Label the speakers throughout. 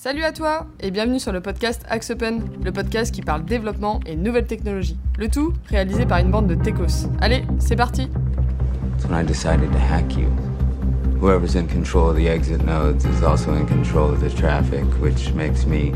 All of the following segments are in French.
Speaker 1: Salut à toi et bienvenue sur le podcast Axe Open, le podcast qui parle développement et nouvelles technologies. Le tout réalisé par une bande de techos. Allez, c'est parti
Speaker 2: That's when I decided to hack you. Whoever's in control of the exit nodes is also in control of the traffic, which makes me.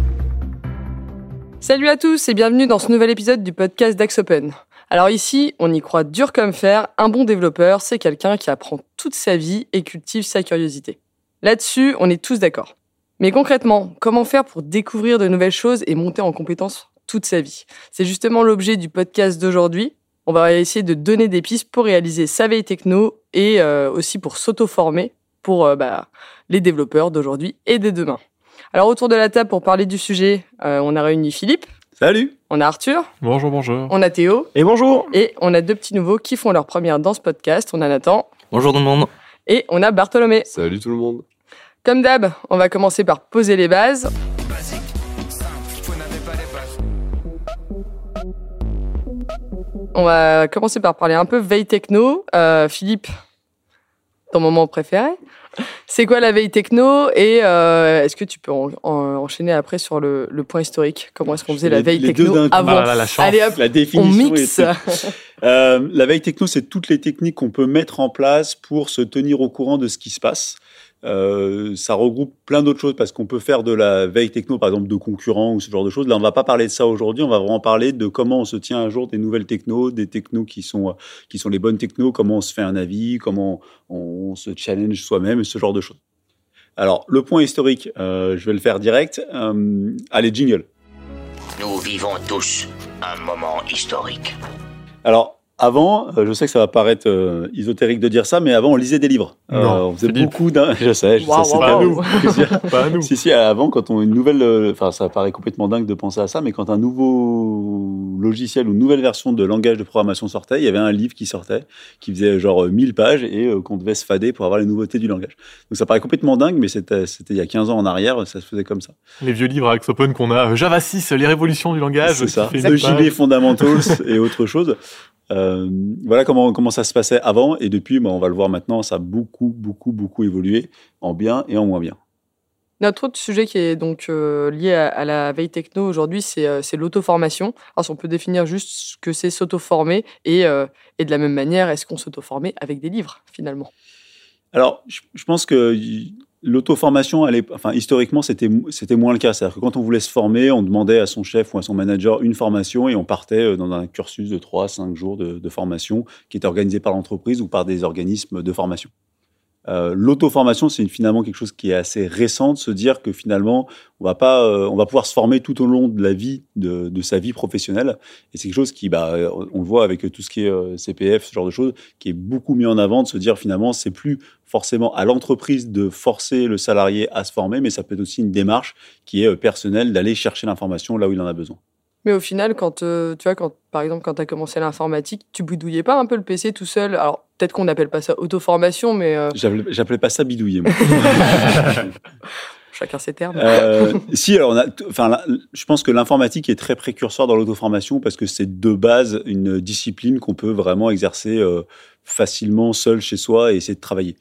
Speaker 1: Salut à tous et bienvenue dans ce nouvel épisode du podcast d'Axe Open. Alors ici, on y croit dur comme fer, un bon développeur, c'est quelqu'un qui apprend toute sa vie et cultive sa curiosité. Là-dessus, on est tous d'accord. Mais concrètement, comment faire pour découvrir de nouvelles choses et monter en compétence toute sa vie? C'est justement l'objet du podcast d'aujourd'hui. On va essayer de donner des pistes pour réaliser sa veille techno et euh, aussi pour s'auto-former pour euh, bah, les développeurs d'aujourd'hui et de demain. Alors autour de la table pour parler du sujet, euh, on a réuni Philippe,
Speaker 3: Salut
Speaker 1: on a Arthur,
Speaker 4: Bonjour, bonjour.
Speaker 1: on a Théo
Speaker 3: Et bonjour
Speaker 1: et on a deux petits nouveaux qui font leur première dans ce podcast. On a Nathan
Speaker 3: Bonjour tout le monde
Speaker 1: et on a Bartholomé.
Speaker 4: Salut tout le monde.
Speaker 1: Comme d'hab, on va commencer par poser les bases. On va commencer par parler un peu veille techno. Euh, Philippe, ton moment préféré. C'est quoi la veille techno et euh, est-ce que tu peux en- en- enchaîner après sur le, le point historique? Comment est-ce qu'on faisait la veille techno avant?
Speaker 4: Ah là là, la chance.
Speaker 1: Allez hop,
Speaker 3: La
Speaker 1: on
Speaker 3: définition
Speaker 1: mixe.
Speaker 3: est- Euh, la veille techno, c'est toutes les techniques qu'on peut mettre en place pour se tenir au courant de ce qui se passe. Euh, ça regroupe plein d'autres choses parce qu'on peut faire de la veille techno, par exemple, de concurrents ou ce genre de choses. Là, on va pas parler de ça aujourd'hui. On va vraiment parler de comment on se tient à jour des nouvelles technos, des technos qui sont, euh, qui sont les bonnes technos, comment on se fait un avis, comment on, on se challenge soi-même, ce genre de choses. Alors, le point historique, euh, je vais le faire direct. Euh, allez, jingle.
Speaker 5: Nous vivons tous un moment historique.
Speaker 3: Alors, avant, euh, je sais que ça va paraître euh, ésotérique de dire ça, mais avant, on lisait des livres. Euh, on faisait beaucoup d'un. Je sais, je
Speaker 1: Waouh,
Speaker 3: sais, c'est
Speaker 1: waouh,
Speaker 3: pas
Speaker 1: waouh.
Speaker 3: nous.
Speaker 4: Pas à nous.
Speaker 3: Si, si, avant, quand on une nouvelle. euh, Enfin, ça paraît complètement dingue de penser à ça, mais quand un nouveau logiciel ou une nouvelle version de langage de programmation sortait, il y avait un livre qui sortait, qui faisait genre euh, 1000 pages et euh, qu'on devait se fader pour avoir les nouveautés du langage. Donc ça paraît complètement dingue, mais c'était il y a 15 ans en arrière, ça se faisait comme ça.
Speaker 4: Les vieux livres avec Open qu'on a, Java 6, les révolutions du langage.
Speaker 3: C'est ça. Le
Speaker 4: page.
Speaker 3: JV Fundamentals et autre chose. Euh, voilà comment, comment ça se passait avant. Et depuis, bah, on va le voir maintenant, ça a beaucoup, beaucoup, beaucoup évolué en bien et en moins bien.
Speaker 1: Notre autre sujet qui est donc euh, lié à, à la veille techno aujourd'hui, c'est euh, l'auto-formation. Alors, si on peut définir juste ce que c'est s'auto-former et, euh, et de la même manière, est-ce qu'on s'auto-formait avec des livres finalement?
Speaker 3: Alors, je, je pense que l'auto-formation, enfin, historiquement, c'était moins le cas. C'est-à-dire que quand on voulait se former, on demandait à son chef ou à son manager une formation et on partait euh, dans un cursus de 3-5 jours de, de formation qui était organisé par l'entreprise ou par des organismes de formation. Euh, L'auto-formation, c'est finalement quelque chose qui est assez récent de se dire que finalement, on va pas, euh, on va pouvoir se former tout au long de la vie de, de sa vie professionnelle. Et c'est quelque chose qui, bah, on le voit avec tout ce qui est euh, CPF, ce genre de choses, qui est beaucoup mis en avant de se dire finalement, c'est plus forcément à l'entreprise de forcer le salarié à se former, mais ça peut être aussi une démarche qui est euh, personnelle d'aller chercher l'information là où il en a besoin.
Speaker 1: Mais au final, quand euh, tu vois, quand par exemple, quand tu as commencé l'informatique, tu bidouillais pas un peu le PC tout seul? Alors, peut-être qu'on n'appelle pas ça auto-formation, mais euh,
Speaker 3: J'appelais pas ça bidouiller. Moi.
Speaker 1: chacun ses termes.
Speaker 3: Euh, si, alors on a, enfin, je pense que l'informatique est très précurseur dans l'auto-formation parce que c'est de base une discipline qu'on peut vraiment exercer euh, facilement seul chez soi et essayer de travailler.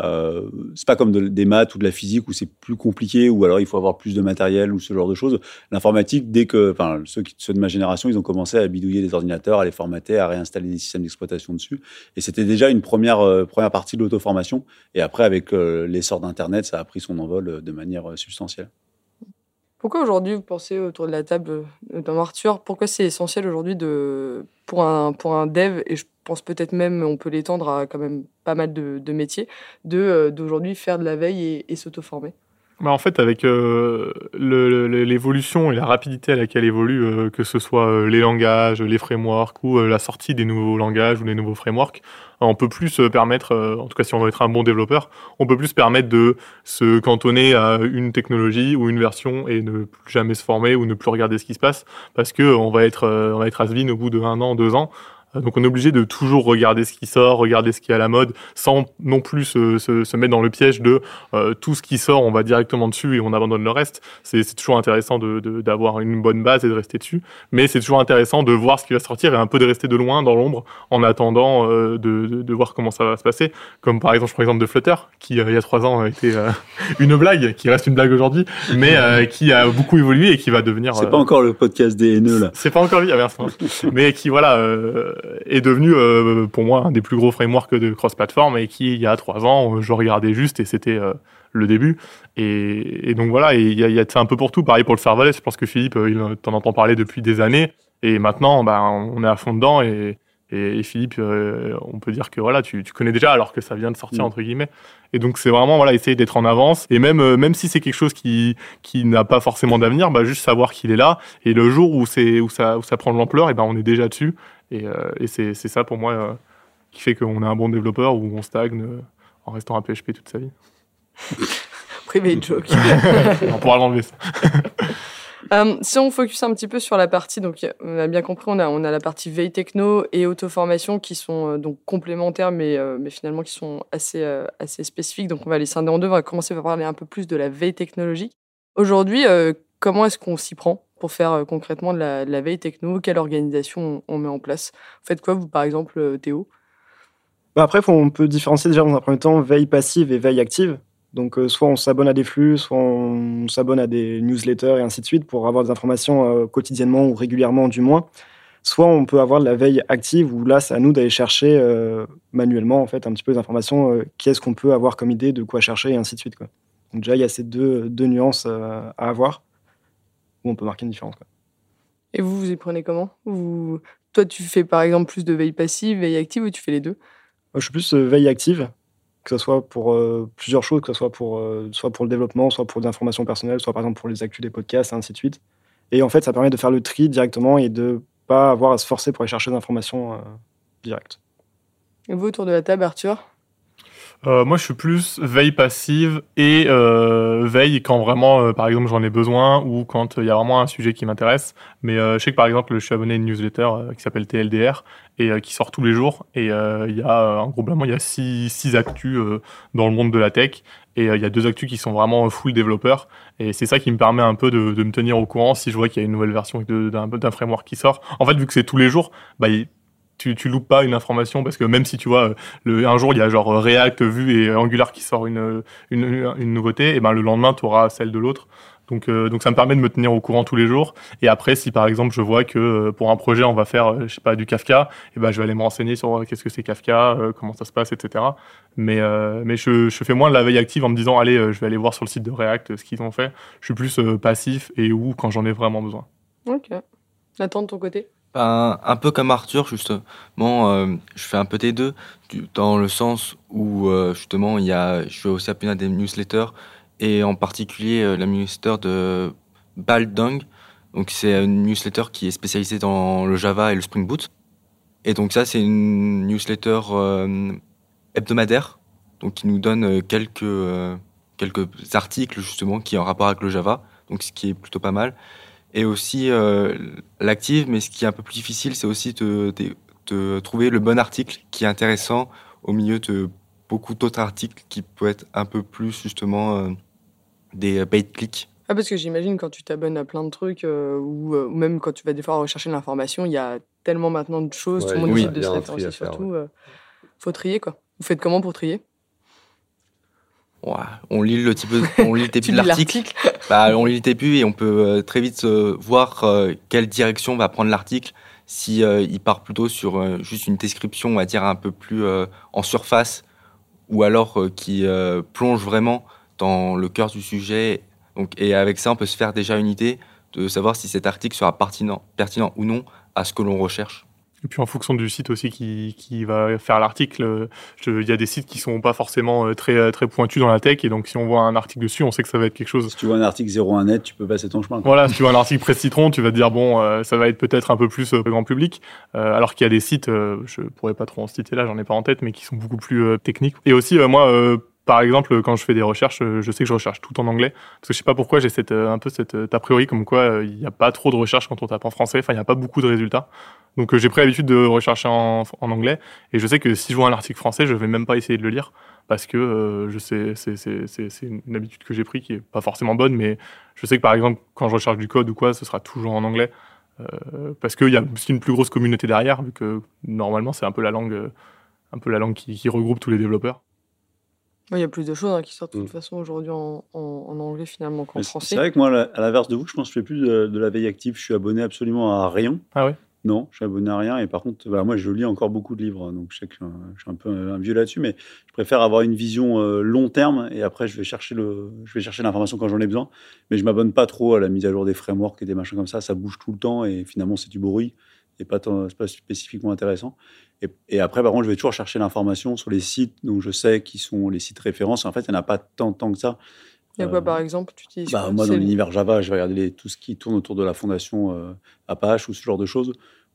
Speaker 3: Euh, c'est pas comme de- des maths ou de la physique où c'est plus compliqué ou alors il faut avoir plus de matériel ou ce genre de choses. L'informatique, dès que, enfin, ceux, qui, ceux de ma génération, ils ont commencé à bidouiller des ordinateurs, à les formater, à réinstaller des systèmes d'exploitation dessus. Et c'était déjà une première, euh, première partie de l'auto-formation. Et après, avec euh, l'essor d'Internet, ça a pris son envol euh, de manière substantielle.
Speaker 1: Pourquoi aujourd'hui, vous pensez autour de la table, euh, notamment Arthur, pourquoi c'est essentiel aujourd'hui de, pour, un, pour un dev, et je pense peut-être même, on peut l'étendre à quand même pas mal de, de métiers, de, euh, d'aujourd'hui faire de la veille et, et s'auto-former?
Speaker 4: Bah, en fait, avec euh, l'évolution et la rapidité à laquelle évoluent, euh, que ce soit euh, les langages, les frameworks ou euh, la sortie des nouveaux langages ou des nouveaux frameworks, on peut plus se permettre, euh, en tout cas si on veut être un bon développeur, on peut plus se permettre de se cantonner à une technologie ou une version et ne plus jamais se former ou ne plus regarder ce qui se passe parce que on va être, euh, on va être has-been au bout de un an, deux ans. Euh, donc on est obligé de toujours regarder ce qui sort, regarder ce qui est à la mode, sans non plus se, se, se mettre dans le piège de euh, tout ce qui sort, on va directement dessus et on abandonne le reste. C'est toujours intéressant d'avoir de, d'avoir une bonne base et de rester dessus, mais c'est toujours intéressant de voir ce qui va sortir et un peu de rester de loin dans l'ombre en attendant euh, de, de, de voir comment ça va se passer. Comme par exemple, je prends l'exemple de Flutter, qui euh, il y a trois ans a été euh, une blague, qui reste une blague aujourd'hui, mais euh, qui a beaucoup évolué et qui va devenir.
Speaker 3: C'est pas encore le podcast des haineux, là.
Speaker 4: c'est pas encore lui, ah, mais qui voilà euh, est devenu euh, pour moi un des plus gros frameworks de cross-platform et qui il y a trois ans je regardais juste et c'était euh, le début. Et, et donc voilà et il y a, il y a c'est un peu pour tout. Pareil pour le serverless. Je pense que Philippe euh, il t'en entend parler depuis des années. Et maintenant bah, on est à fond dedans et, et, et Philippe euh, on peut dire que voilà tu, tu connais déjà alors que ça vient de sortir
Speaker 3: Mm.
Speaker 4: entre guillemets. Et donc c'est vraiment voilà essayer d'être en avance. Et même euh, même si c'est quelque chose qui qui n'a pas forcément d'avenir bah juste savoir qu'il est là. Et le jour où c'est où ça où ça prend de l'ampleur et ben on est déjà dessus et, euh, et c'est ça pour moi euh, qui fait qu'on est un bon développeur ou on stagne euh, en restant à PHP toute sa vie
Speaker 1: Private joke.
Speaker 4: on pourra l'enlever ça.
Speaker 1: Euh, si on focus un petit peu sur la partie, donc on a bien compris, on a, on a la partie veille techno et auto-formation qui sont euh, donc complémentaires, mais, euh, mais finalement qui sont assez, assez spécifiques. Donc on va les scinder en deux. On va commencer par parler un peu plus de la veille technologique. Aujourd'hui, comment est-ce qu'on s'y prend? Pour faire concrètement de la, veille techno? Quelle organisation on, met en place? Vous faites quoi, vous, par exemple, euh, Théo?
Speaker 6: Bah après, on peut différencier déjà dans un premier temps veille passive et veille active. Donc, euh, soit on s'abonne à des flux, soit on s'abonne à des newsletters et ainsi de suite pour avoir des informations quotidiennement ou régulièrement, du moins. Soit on peut avoir de la veille active où là, c'est à nous d'aller chercher manuellement en fait un petit peu les informations. Qu'est-ce qu'on peut avoir comme idée, de quoi chercher et ainsi de suite. Donc déjà, il y a ces deux, nuances à avoir où on peut marquer une différence. Quoi.
Speaker 1: Et vous, vous y prenez comment? Vous... Toi, tu fais par exemple plus de veille passive, veille active, ou tu fais les deux?
Speaker 6: Moi, je suis plus euh, veille active, que ce soit pour euh, plusieurs choses, que ce soit pour, euh, soit pour le développement, soit pour des informations personnelles, soit par exemple pour les actus des podcasts, et ainsi de suite. Et en fait, ça permet de faire le tri directement et de pas avoir à se forcer pour aller chercher des informations euh, directes.
Speaker 1: Et vous, autour de la table, Arthur?
Speaker 4: Euh, moi, je suis plus veille passive et euh, veille quand vraiment, euh, par exemple, j'en ai besoin ou quand il y a vraiment un sujet qui m'intéresse. Mais euh, je sais que par exemple, je suis abonné à une newsletter euh, qui s'appelle TLDR et euh, qui sort tous les jours. Et euh, il y a, euh, globalement, il y a six, six actus euh, dans le monde de la tech. Et euh, il y a deux actus qui sont vraiment full développeurs. Et c'est ça qui me permet un peu de, de me tenir au courant si je vois qu'il y a une nouvelle version d'un framework qui sort. En fait, vu que c'est tous les jours, bah, tu, tu loupes pas une information parce que même si tu vois, euh, le, un jour il y a genre euh, React, Vue et Angular qui sort une, une, une nouveauté, et ben le lendemain tu auras celle de l'autre. Donc, euh, donc ça me permet de me tenir au courant tous les jours. Et après, si par exemple je vois que euh, pour un projet on va faire, euh, je sais pas, du Kafka, et ben je vais aller me renseigner sur euh, qu'est-ce que c'est Kafka, euh, comment ça se passe, etc. Mais euh, mais je, je fais moins de la veille active en me disant allez, euh, je vais aller voir sur le site de React euh, ce qu'ils ont fait. Je suis plus euh, passif et où quand j'en ai vraiment besoin.
Speaker 1: Ok. Nathan, de ton côté?
Speaker 7: Un peu comme Arthur, justement, euh, je fais un peu des deux, dans le sens où, euh, justement, il y a, je suis aussi abonné à des newsletters, et en particulier euh, la newsletter de Baldung. Donc, c'est une newsletter qui est spécialisée dans le Java et le Spring Boot. Et donc, ça, c'est une newsletter hebdomadaire, donc qui nous donne quelques, quelques articles, justement, qui ont un rapport avec le Java, donc ce qui est plutôt pas mal et aussi euh, l'active, mais ce qui est un peu plus difficile, c'est aussi de, de, de trouver le bon article qui est intéressant au milieu de beaucoup d'autres articles qui peuvent être un peu plus justement euh, des bait clics.
Speaker 1: Ah, parce que j'imagine quand tu t'abonnes à plein de trucs, euh, ou, euh, ou même quand tu vas des fois rechercher de l'information, il y a tellement maintenant de choses,
Speaker 8: Ouais,
Speaker 1: tout le monde décide
Speaker 7: a
Speaker 1: de se référencer surtout. euh, faut trier, quoi. Vous faites comment pour trier?
Speaker 7: Ouais, on lit le type, de- on lit le début
Speaker 1: Tu
Speaker 7: de l'article. Bah, on lit le et on peut euh, très vite voir euh, quelle direction va prendre l'article. Si euh, il part plutôt sur juste une description, on va dire un peu plus en surface, ou alors qui plonge vraiment dans le cœur du sujet. Donc, et avec ça, on peut se faire déjà une idée de savoir si cet article sera pertinent, pertinent ou non à ce que l'on recherche.
Speaker 4: Et puis en fonction du site aussi qui, qui va faire l'article, euh, il y a des sites qui sont pas forcément euh, très, très pointus dans la tech, et donc si on voit un article dessus, on sait que ça va être quelque chose.
Speaker 3: Si tu vois un article 01 net, tu peux passer ton chemin. quoi.
Speaker 4: Voilà, si tu vois un article presse citron, tu vas te dire bon, euh, ça va être peut-être un peu plus euh, grand public, Euh, alors qu'il y a des sites, euh, je pourrais pas trop en citer là, j'en ai pas en tête, mais qui sont beaucoup plus euh, techniques. Et aussi, euh, moi, euh, par exemple, quand je fais des recherches, euh, je sais que je recherche tout en anglais. Parce que je sais pas pourquoi j'ai cette, euh, un peu cette a priori comme quoi il n'y a pas trop de recherches quand on tape en français. Enfin, il n'y a pas beaucoup de résultats. Donc j'ai pris l'habitude de rechercher en, en, anglais. Et je sais que si je vois un article français, je vais même pas essayer de le lire. Parce que je sais, c'est une habitude que j'ai pris qui est pas forcément bonne. Mais je sais que par exemple, quand je recherche du code ou quoi, ce sera toujours en anglais. Euh, parce qu'il y a aussi une plus grosse communauté derrière, vu que normalement c'est un peu la langue, un peu la langue qui regroupe tous les développeurs.
Speaker 1: Il y a plus de choses hein, qui sortent de toute mm. façon aujourd'hui en, en, anglais finalement qu'en français.
Speaker 3: C'est vrai que moi, à l'inverse de vous, je pense que je fais plus de, la veille active. Je suis abonné absolument à rien.
Speaker 4: Ah ouais?
Speaker 3: Non, je suis abonné à rien. Et par contre, bah, moi, je lis encore beaucoup de livres. Donc je sais que je suis un, peu un vieux là-dessus. Mais je préfère avoir une vision euh, long terme. Et après, je vais chercher le, je vais chercher l'information quand j'en ai besoin. Mais je m'abonne pas trop à la mise à jour des frameworks et des machins comme ça. Ça bouge tout le temps. Et finalement, c'est du bruit et pas, pas spécifiquement intéressant. Et, après, par contre, je vais toujours chercher l'information sur les sites dont je sais qui sont les sites références. En fait, il n'y en a pas tant, tant que ça.
Speaker 1: Il y a quoi, par exemple tu utilises
Speaker 3: bah, Moi, dans l'univers Java, je vais regarder tout ce qui tourne autour de la fondation euh, Apache ou ce genre de choses,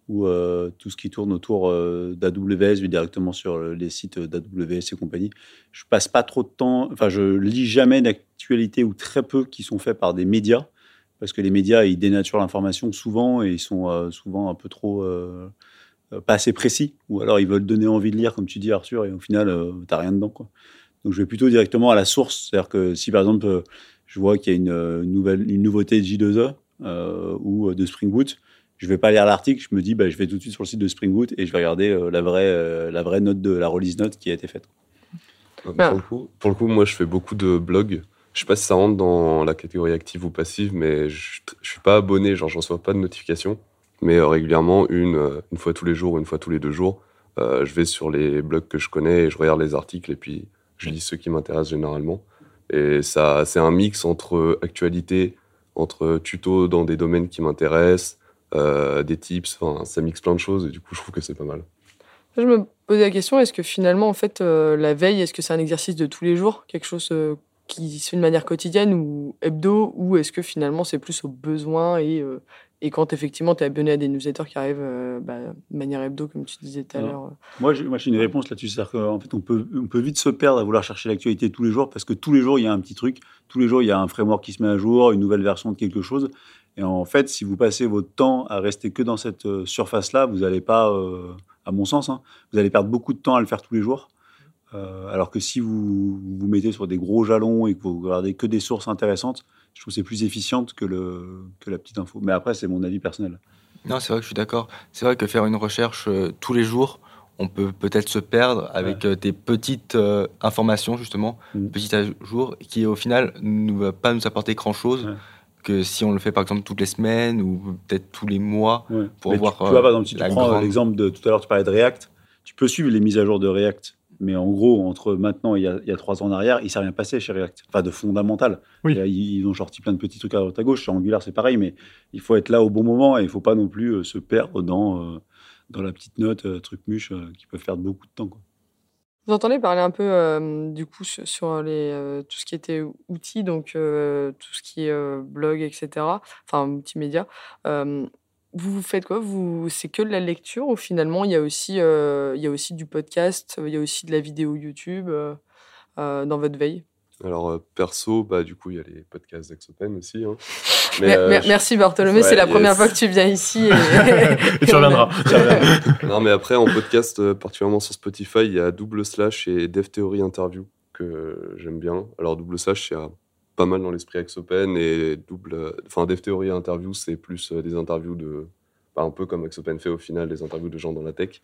Speaker 3: ou euh, tout ce qui tourne autour euh, d'AWS, directement sur les sites d'AWS et compagnie. Je passe pas trop de temps, enfin, je lis jamais d'actualités ou très peu qui sont faits par des médias parce que les médias, ils dénaturent l'information souvent et ils sont euh, souvent un peu trop euh, euh, pas assez précis, ou alors ils veulent donner envie de lire, comme tu dis Arthur, et au final, tu n'as rien dedans. Donc je vais plutôt directement à la source, c'est-à-dire que si par exemple je vois qu'il y a une, nouvelle, une nouveauté de J2E ou de Spring Boot, je vais pas lire l'article, je me dis bah, je vais tout de suite sur le site de Spring Boot et je vais regarder la, vraie, la vraie note de la release note qui a été faite.
Speaker 8: Pour, le coup, pour le coup, moi je fais beaucoup de blogs je sais pas si ça rentre dans la catégorie active ou passive, mais je, je suis pas abonné, genre je reçois pas de notification. Mais euh, régulièrement, une, euh, une fois tous les jours, une fois tous les deux jours, euh, je vais sur les blogs que je connais et je regarde les articles et puis je lis ceux qui m'intéressent généralement. Et ça, c'est un mix entre actualité, entre tutos dans des domaines qui m'intéressent, des tips, enfin, ça mixe plein de choses et du coup, je trouve que c'est pas mal.
Speaker 1: Je me posais la question, est-ce que finalement, en fait, la veille, est-ce que c'est un exercice de tous les jours, quelque chose qui se fait de manière quotidienne ou hebdo, ou est-ce que finalement c'est plus au besoin et, euh, et quand effectivement tu es abonné à des newsletters qui arrivent euh, bah, de manière hebdo, comme tu disais tout à l'heure euh?
Speaker 3: Moi, j'ai, moi, j'ai une réponse là-dessus. C'est-à-dire qu'en fait, on peut, on peut vite se perdre à vouloir chercher l'actualité tous les jours parce que tous les jours, il y a un petit truc. Tous les jours, il y a un framework qui se met à jour, une nouvelle version de quelque chose. Et en fait, si vous passez votre temps à rester que dans cette surface-là, vous n'allez pas, à mon sens, hein, vous allez perdre beaucoup de temps à le faire tous les jours. Euh, alors que si vous vous mettez sur des gros jalons et que vous regardez que des sources intéressantes, je trouve que c'est plus efficiente que, le, que la petite info. Mais après, c'est mon avis personnel.
Speaker 7: Non, c'est vrai que je suis d'accord. C'est vrai que faire une recherche euh, tous les jours, on peut peut-être se perdre avec euh, des petites informations, justement, mmh. petites à jour, qui au final ne va pas nous apporter grand-chose. Que si on le fait par exemple toutes les semaines ou peut-être tous les mois pour voir.
Speaker 3: Tu, tu vois, par exemple, si tu prends l'exemple de tout à l'heure, tu parlais de React, tu peux suivre les mises à jour de React mais en gros, entre maintenant et il y a, trois ans en arrière, il ne s'est rien passé chez React. Enfin, de fondamental. ils ont sorti plein de petits trucs à droite à gauche. Sur Angular, c'est pareil, mais il faut être là au bon moment et il ne faut pas non plus euh, se perdre dans, euh, dans la petite note, euh, truc muche, qui peut faire beaucoup de temps. Quoi.
Speaker 1: Vous entendez parler un peu du coup sur les, tout ce qui était outils, donc tout ce qui est blog, etc. Enfin, multimédia. Vous faites quoi? Vous, C'est que de la lecture ou finalement il y, a aussi, euh, il y a aussi du podcast, il y a aussi de la vidéo YouTube euh, euh, dans votre veille?
Speaker 8: Alors perso, bah, du coup il y a les podcasts d'Exopen aussi. Hein.
Speaker 1: merci Bartholomé, c'est la première fois que tu viens ici.
Speaker 4: Et, tu reviendras.
Speaker 8: non mais après en podcast, particulièrement sur Spotify, il y a Double Slash et Dev Theory Interview que j'aime bien. Alors Double Slash, c'est pas mal dans l'esprit Open et double. Enfin, Dev Theory interview, c'est plus euh, des interviews de. Bah, un peu comme Open fait au final, des interviews de gens dans la tech.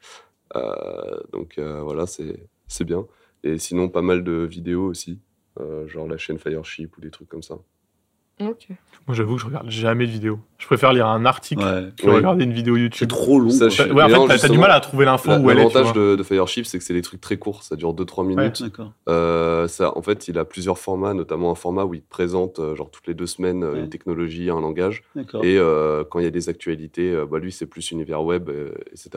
Speaker 8: Euh, donc euh, voilà, c'est bien. Et sinon, pas mal de vidéos aussi, genre la chaîne Fireship ou des trucs comme ça.
Speaker 1: Ok.
Speaker 4: Moi, j'avoue que je regarde jamais de vidéo. Je préfère lire un article que regarder une vidéo YouTube.
Speaker 3: C'est trop long.
Speaker 4: Ça, ouais, en fait, t'as du mal à trouver l'info où elle est.
Speaker 8: L'avantage de, de, Fireship, c'est que c'est des trucs très courts. Ça dure 2-3 minutes. Euh, ça, en fait, il a plusieurs formats, notamment un format où il te présente, euh, genre toutes les deux semaines, euh, une technologie, un langage. Et euh, quand il y a des actualités, euh, bah, lui, c'est plus univers web, etc.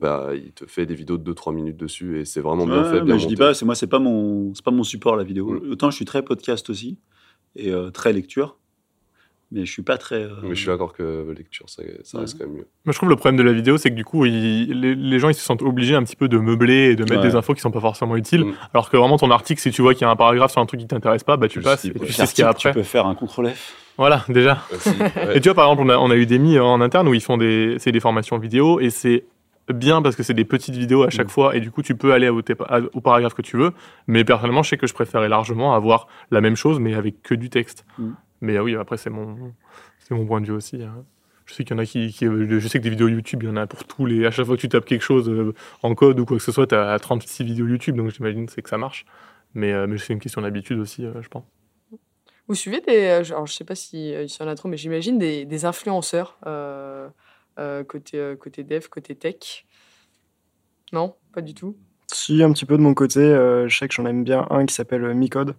Speaker 8: Bah, il te fait des vidéos de 2-3 minutes dessus et c'est vraiment bien fait. Bien
Speaker 3: je dis pas, c'est moi, c'est pas mon, c'est pas mon support la vidéo. Mm. Autant je suis très podcast aussi et très lecture. mais je suis pas très. euh,
Speaker 8: Mais je suis d'accord que lecture, ça, ça
Speaker 3: Ouais.
Speaker 8: reste quand même mieux.
Speaker 4: Moi, je trouve le problème de la vidéo, c'est que du coup, il- les, les gens ils se sentent obligés un petit peu de meubler et de mettre
Speaker 3: Ouais.
Speaker 4: des infos qui sont pas forcément utiles.
Speaker 8: Mm.
Speaker 4: Alors que vraiment, ton article, si tu vois qu'il y a un paragraphe sur un truc qui t'intéresse pas, bah tu
Speaker 8: le
Speaker 4: passes et
Speaker 8: ouais.
Speaker 4: tu sais ce qu'il y a après.
Speaker 3: Tu peux faire un contrôle F.
Speaker 4: Voilà, déjà.
Speaker 8: Aussi, ouais.
Speaker 4: Et tu vois, par exemple, on a, on a eu des mis en interne où ils font des, c'est des formations vidéo et c'est bien parce que c'est des petites vidéos à chaque
Speaker 3: Mm.
Speaker 4: fois et du coup, tu peux aller au, au paragraphe que tu veux. Mais personnellement, je sais que je préférais largement avoir la même chose mais avec que du texte.
Speaker 3: Mm.
Speaker 4: Mais ah oui, après, c'est mon, c'est mon point de vue aussi. hein. Je sais qu'il y en a qui, qui- je sais que des vidéos YouTube, il y en a pour tous les. À chaque fois que tu tapes quelque chose euh, en code ou quoi que ce soit, tu as 36 vidéos YouTube, donc j'imagine que c'est que ça marche. Mais, euh, mais c'est une question d'habitude aussi, euh, je pense.
Speaker 1: Vous suivez des. euh, Alors, je sais pas si, euh, s'il y en a trop, mais j'imagine des, des influenceurs euh, euh, côté, euh, côté dev, côté tech. Non, pas du tout.
Speaker 6: Si, un petit peu de mon côté, euh, je sais que j'en aime bien un qui s'appelle euh, Micode,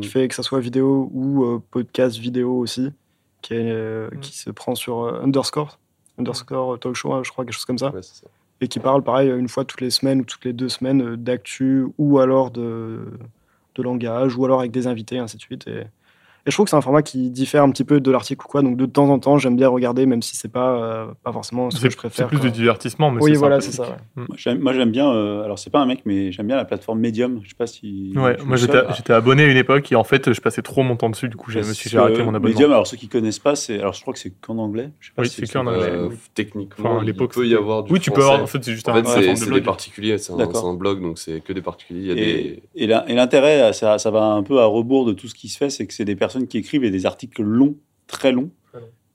Speaker 6: qui
Speaker 8: Mm.
Speaker 6: fait que ça soit vidéo ou euh, podcast vidéo aussi, qui, est, euh,
Speaker 4: Mm.
Speaker 6: qui se prend sur euh, Underscore, Underscore Talk Show, hein, je crois, quelque chose comme ça,
Speaker 8: Ouais, c'est ça.
Speaker 6: et qui parle, pareil, une fois toutes les semaines ou toutes les deux semaines euh, d'actu ou alors de, de langage ou alors avec des invités, ainsi de suite. Et, et je trouve que c'est un format qui diffère un petit peu de l'article ou quoi, donc de temps en temps, j'aime bien regarder, même si c'est pas, euh, pas forcément ce que je préfère.
Speaker 4: c'est plus
Speaker 6: quoi.
Speaker 4: du divertissement, mais
Speaker 6: Oui,
Speaker 4: c'est
Speaker 6: voilà, c'est ça. ouais.
Speaker 3: Moi, j'aime- Moi, j'aime bien. euh, alors, c'est pas un mec, mais j'aime bien la plateforme Medium. Je sais pas si.
Speaker 4: Ouais, moi j'étais abonné à une époque et en fait je passais trop mon temps dessus, du coup j'ai- je me suis arrêté mon abonnement.
Speaker 3: Medium, alors ceux qui connaissent pas, c'est. Alors, je crois que c'est qu'en anglais. Je sais pas
Speaker 4: Oui,
Speaker 3: si
Speaker 4: c'est qu'en anglais.
Speaker 8: Euh,
Speaker 4: oui.
Speaker 8: Techniquement,
Speaker 4: Enfin, à
Speaker 8: il
Speaker 4: l'époque,
Speaker 8: peut y avoir du
Speaker 4: Oui, tu peux avoir, en fait c'est juste un,
Speaker 8: c'est des
Speaker 4: blog.
Speaker 8: particuliers, c'est un, blog, donc c'est que des particuliers.
Speaker 3: Et, l'intérêt, ça, ça va un peu à rebours de tout ce qui se fait, c'est que c'est des personnes qui écrivent et des articles longs, très longs.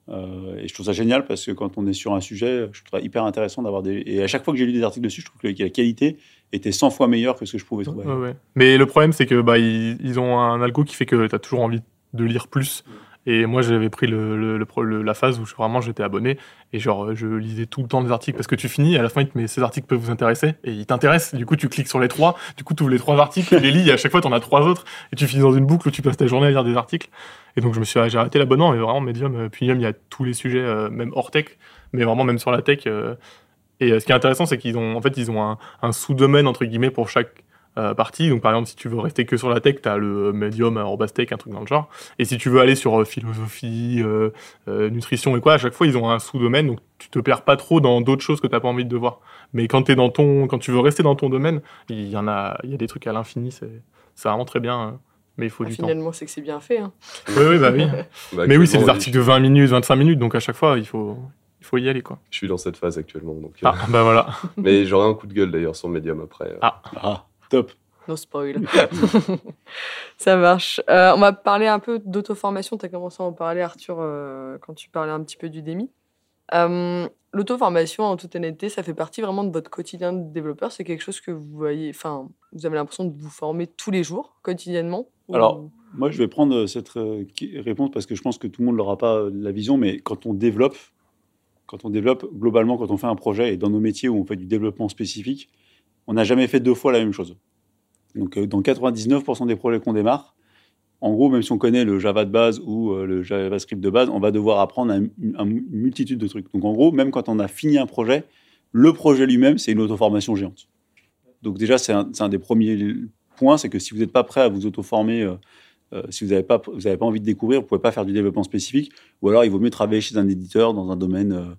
Speaker 3: Euh, et je trouve ça génial parce que quand on est sur un sujet, je trouve ça hyper intéressant d'avoir des. Et à chaque fois que j'ai lu des articles dessus, je trouve que la qualité était 100 fois meilleure que ce que je pouvais trouver.
Speaker 4: Ouais, ouais. Mais le problème c'est que bah, ils, ils ont un algo qui fait que tu as toujours envie de lire plus. Et moi j'avais pris la phase où vraiment j'étais abonné. Et genre je lisais tout le temps des articles. Parce que tu finis à la fin il te ces articles peuvent vous intéresser. Et ils t'intéressent. Du coup tu cliques sur les trois. Du coup tu ouvres les trois articles. Tu les lis. Et à chaque fois tu en as trois autres. Et tu finis dans une boucle où tu passes ta journée à lire des articles. Et donc je me suis j'ai arrêté l'abonnement mais vraiment Medium euh, puis Medium il y a tous les sujets euh, même hors tech. Mais vraiment même sur la tech euh, et euh, ce qui est intéressant c'est qu'ils ont en fait ils ont un sous-domaine entre guillemets pour chaque euh, partie. Donc, par exemple, si tu veux rester que sur la tech, tu as le Medium, arobase tech, un truc dans le genre. Et si tu veux aller sur euh, philosophie, euh, euh, nutrition et quoi, à chaque fois, ils ont un sous-domaine. Donc, tu te perds pas trop dans d'autres choses que tu pas envie de voir. Mais quand, es dans ton, quand tu veux rester dans ton domaine, il y en a, il y a des trucs à l'infini. C'est c'est vraiment très bien. hein. Mais il faut
Speaker 1: Ah,
Speaker 4: du temps.
Speaker 1: finalement, c'est que c'est bien fait. hein.
Speaker 4: Oui, oui, bah oui.
Speaker 8: Bah,
Speaker 4: Mais oui, c'est des articles de 20 minutes, 25 minutes. Donc, à chaque fois, il faut, il faut y aller, quoi.
Speaker 8: Je suis dans cette phase actuellement. Donc, euh,
Speaker 4: Ah, bah voilà.
Speaker 8: Mais j'aurai un coup de gueule d'ailleurs sur Medium après. euh.
Speaker 4: Ah.
Speaker 3: Ah, top.
Speaker 1: No spoil. Ça marche. Euh, on va parler un peu d'auto-formation. Tu as commencé à en parler, Arthur, euh, quand tu parlais un petit peu du DEMI. Euh, L'auto-formation, en toute honnêteté, ça fait partie vraiment de votre quotidien de développeur. C'est quelque chose que vous voyez, enfin, vous avez l'impression de vous former tous les jours, quotidiennement ou-
Speaker 3: Alors, Moi, je vais prendre cette euh, qui- réponse parce que je pense que tout le monde n'aura pas la vision, mais quand on développe, quand on développe, globalement, quand on fait un projet et dans nos métiers où on fait du développement spécifique, on n'a jamais fait deux fois la même chose. Donc, euh, dans 99% des projets qu'on démarre, en gros, même si on connaît le Java de base ou euh, le JavaScript de base, on va devoir apprendre un- un- une multitude de trucs. Donc, en gros, même quand on a fini un projet, le projet lui-même, c'est une auto-formation géante. Donc, déjà, c'est un, des premiers points, c'est que si vous n'êtes pas prêt à vous auto-former, euh, si vous n'avez pas, pas envie de découvrir, vous ne pouvez pas faire du développement spécifique, ou alors il vaut mieux travailler chez un éditeur dans un domaine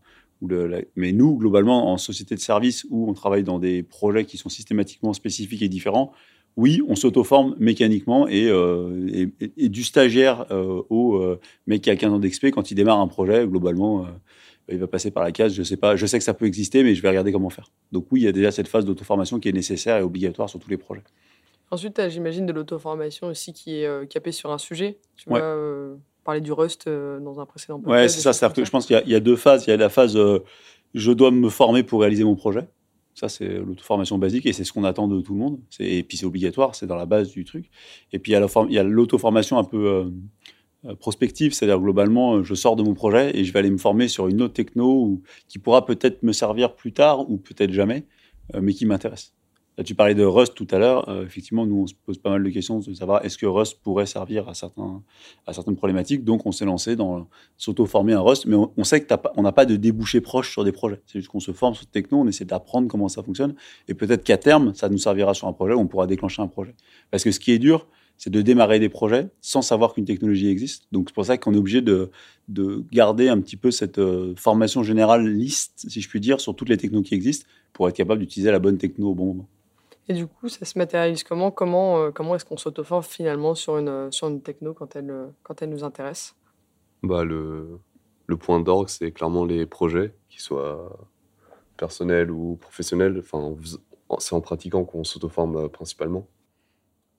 Speaker 3: le, la- mais nous, globalement, en société de service où on travaille dans des projets qui sont systématiquement spécifiques et différents, oui, on s'auto-forme mécaniquement et, euh, et, et- et du stagiaire euh, au euh, mec qui a 15 ans d'expé, quand il démarre un projet, globalement, il va passer par la case, je sais pas, je sais que ça peut exister, mais je vais regarder comment faire. Donc oui, il y a déjà cette phase d'auto-formation qui est nécessaire et obligatoire sur tous les projets.
Speaker 1: Ensuite, j'imagine, de l'auto-formation aussi qui est capée sur un sujet. Tu
Speaker 3: Ouais.
Speaker 1: vois, parler du Rust euh, dans un précédent podcast.
Speaker 3: Ouais, c'est ça. C'est-à-dire
Speaker 1: comme
Speaker 3: que je pense qu'il y a- il y, a deux phases. Il y a la phase euh, je dois me former pour réaliser mon projet. Ça, c'est l'auto-formation basique et c'est ce qu'on attend de tout le monde. C'est- Et puis, c'est obligatoire, c'est dans la base du truc. Et puis, il y a l'auto-formation un peu euh, euh, prospective, c'est-à-dire globalement, je sors de mon projet et je vais aller me former sur une autre techno ou- qui pourra peut-être me servir plus tard ou peut-être jamais, euh, mais qui m'intéresse. Là, tu parlais de Rust tout à l'heure. Euh, effectivement, nous, on se pose pas mal de questions de savoir est-ce que Rust pourrait servir à, certains, à certaines problématiques. Donc, on s'est lancé dans s'auto-former un Rust, mais on, on sait qu'on n'a pas de débouché proche sur des projets. C'est juste qu'on se forme sur cette techno, on essaie d'apprendre comment ça fonctionne, et peut-être qu'à terme, ça nous servira sur un projet on pourra déclencher un projet. Parce que ce qui est dur, c'est de démarrer des projets sans savoir qu'une technologie existe. Donc c'est pour ça qu'on est obligé de, de garder un petit peu cette euh, formation générale liste, si je puis dire, sur toutes les technos qui existent pour être capable d'utiliser la bonne techno au bon moment.
Speaker 1: Et du coup, ça se matérialise comment Comment, euh, comment est-ce qu'on s'auto-forme finalement sur une, euh, sur une techno quand elle, quand elle nous intéresse?
Speaker 8: Bah, le, le point d'orgue, c'est clairement les projets, qu'ils soient personnels ou professionnels. Enfin, c'est en pratiquant qu'on s'auto-forme principalement.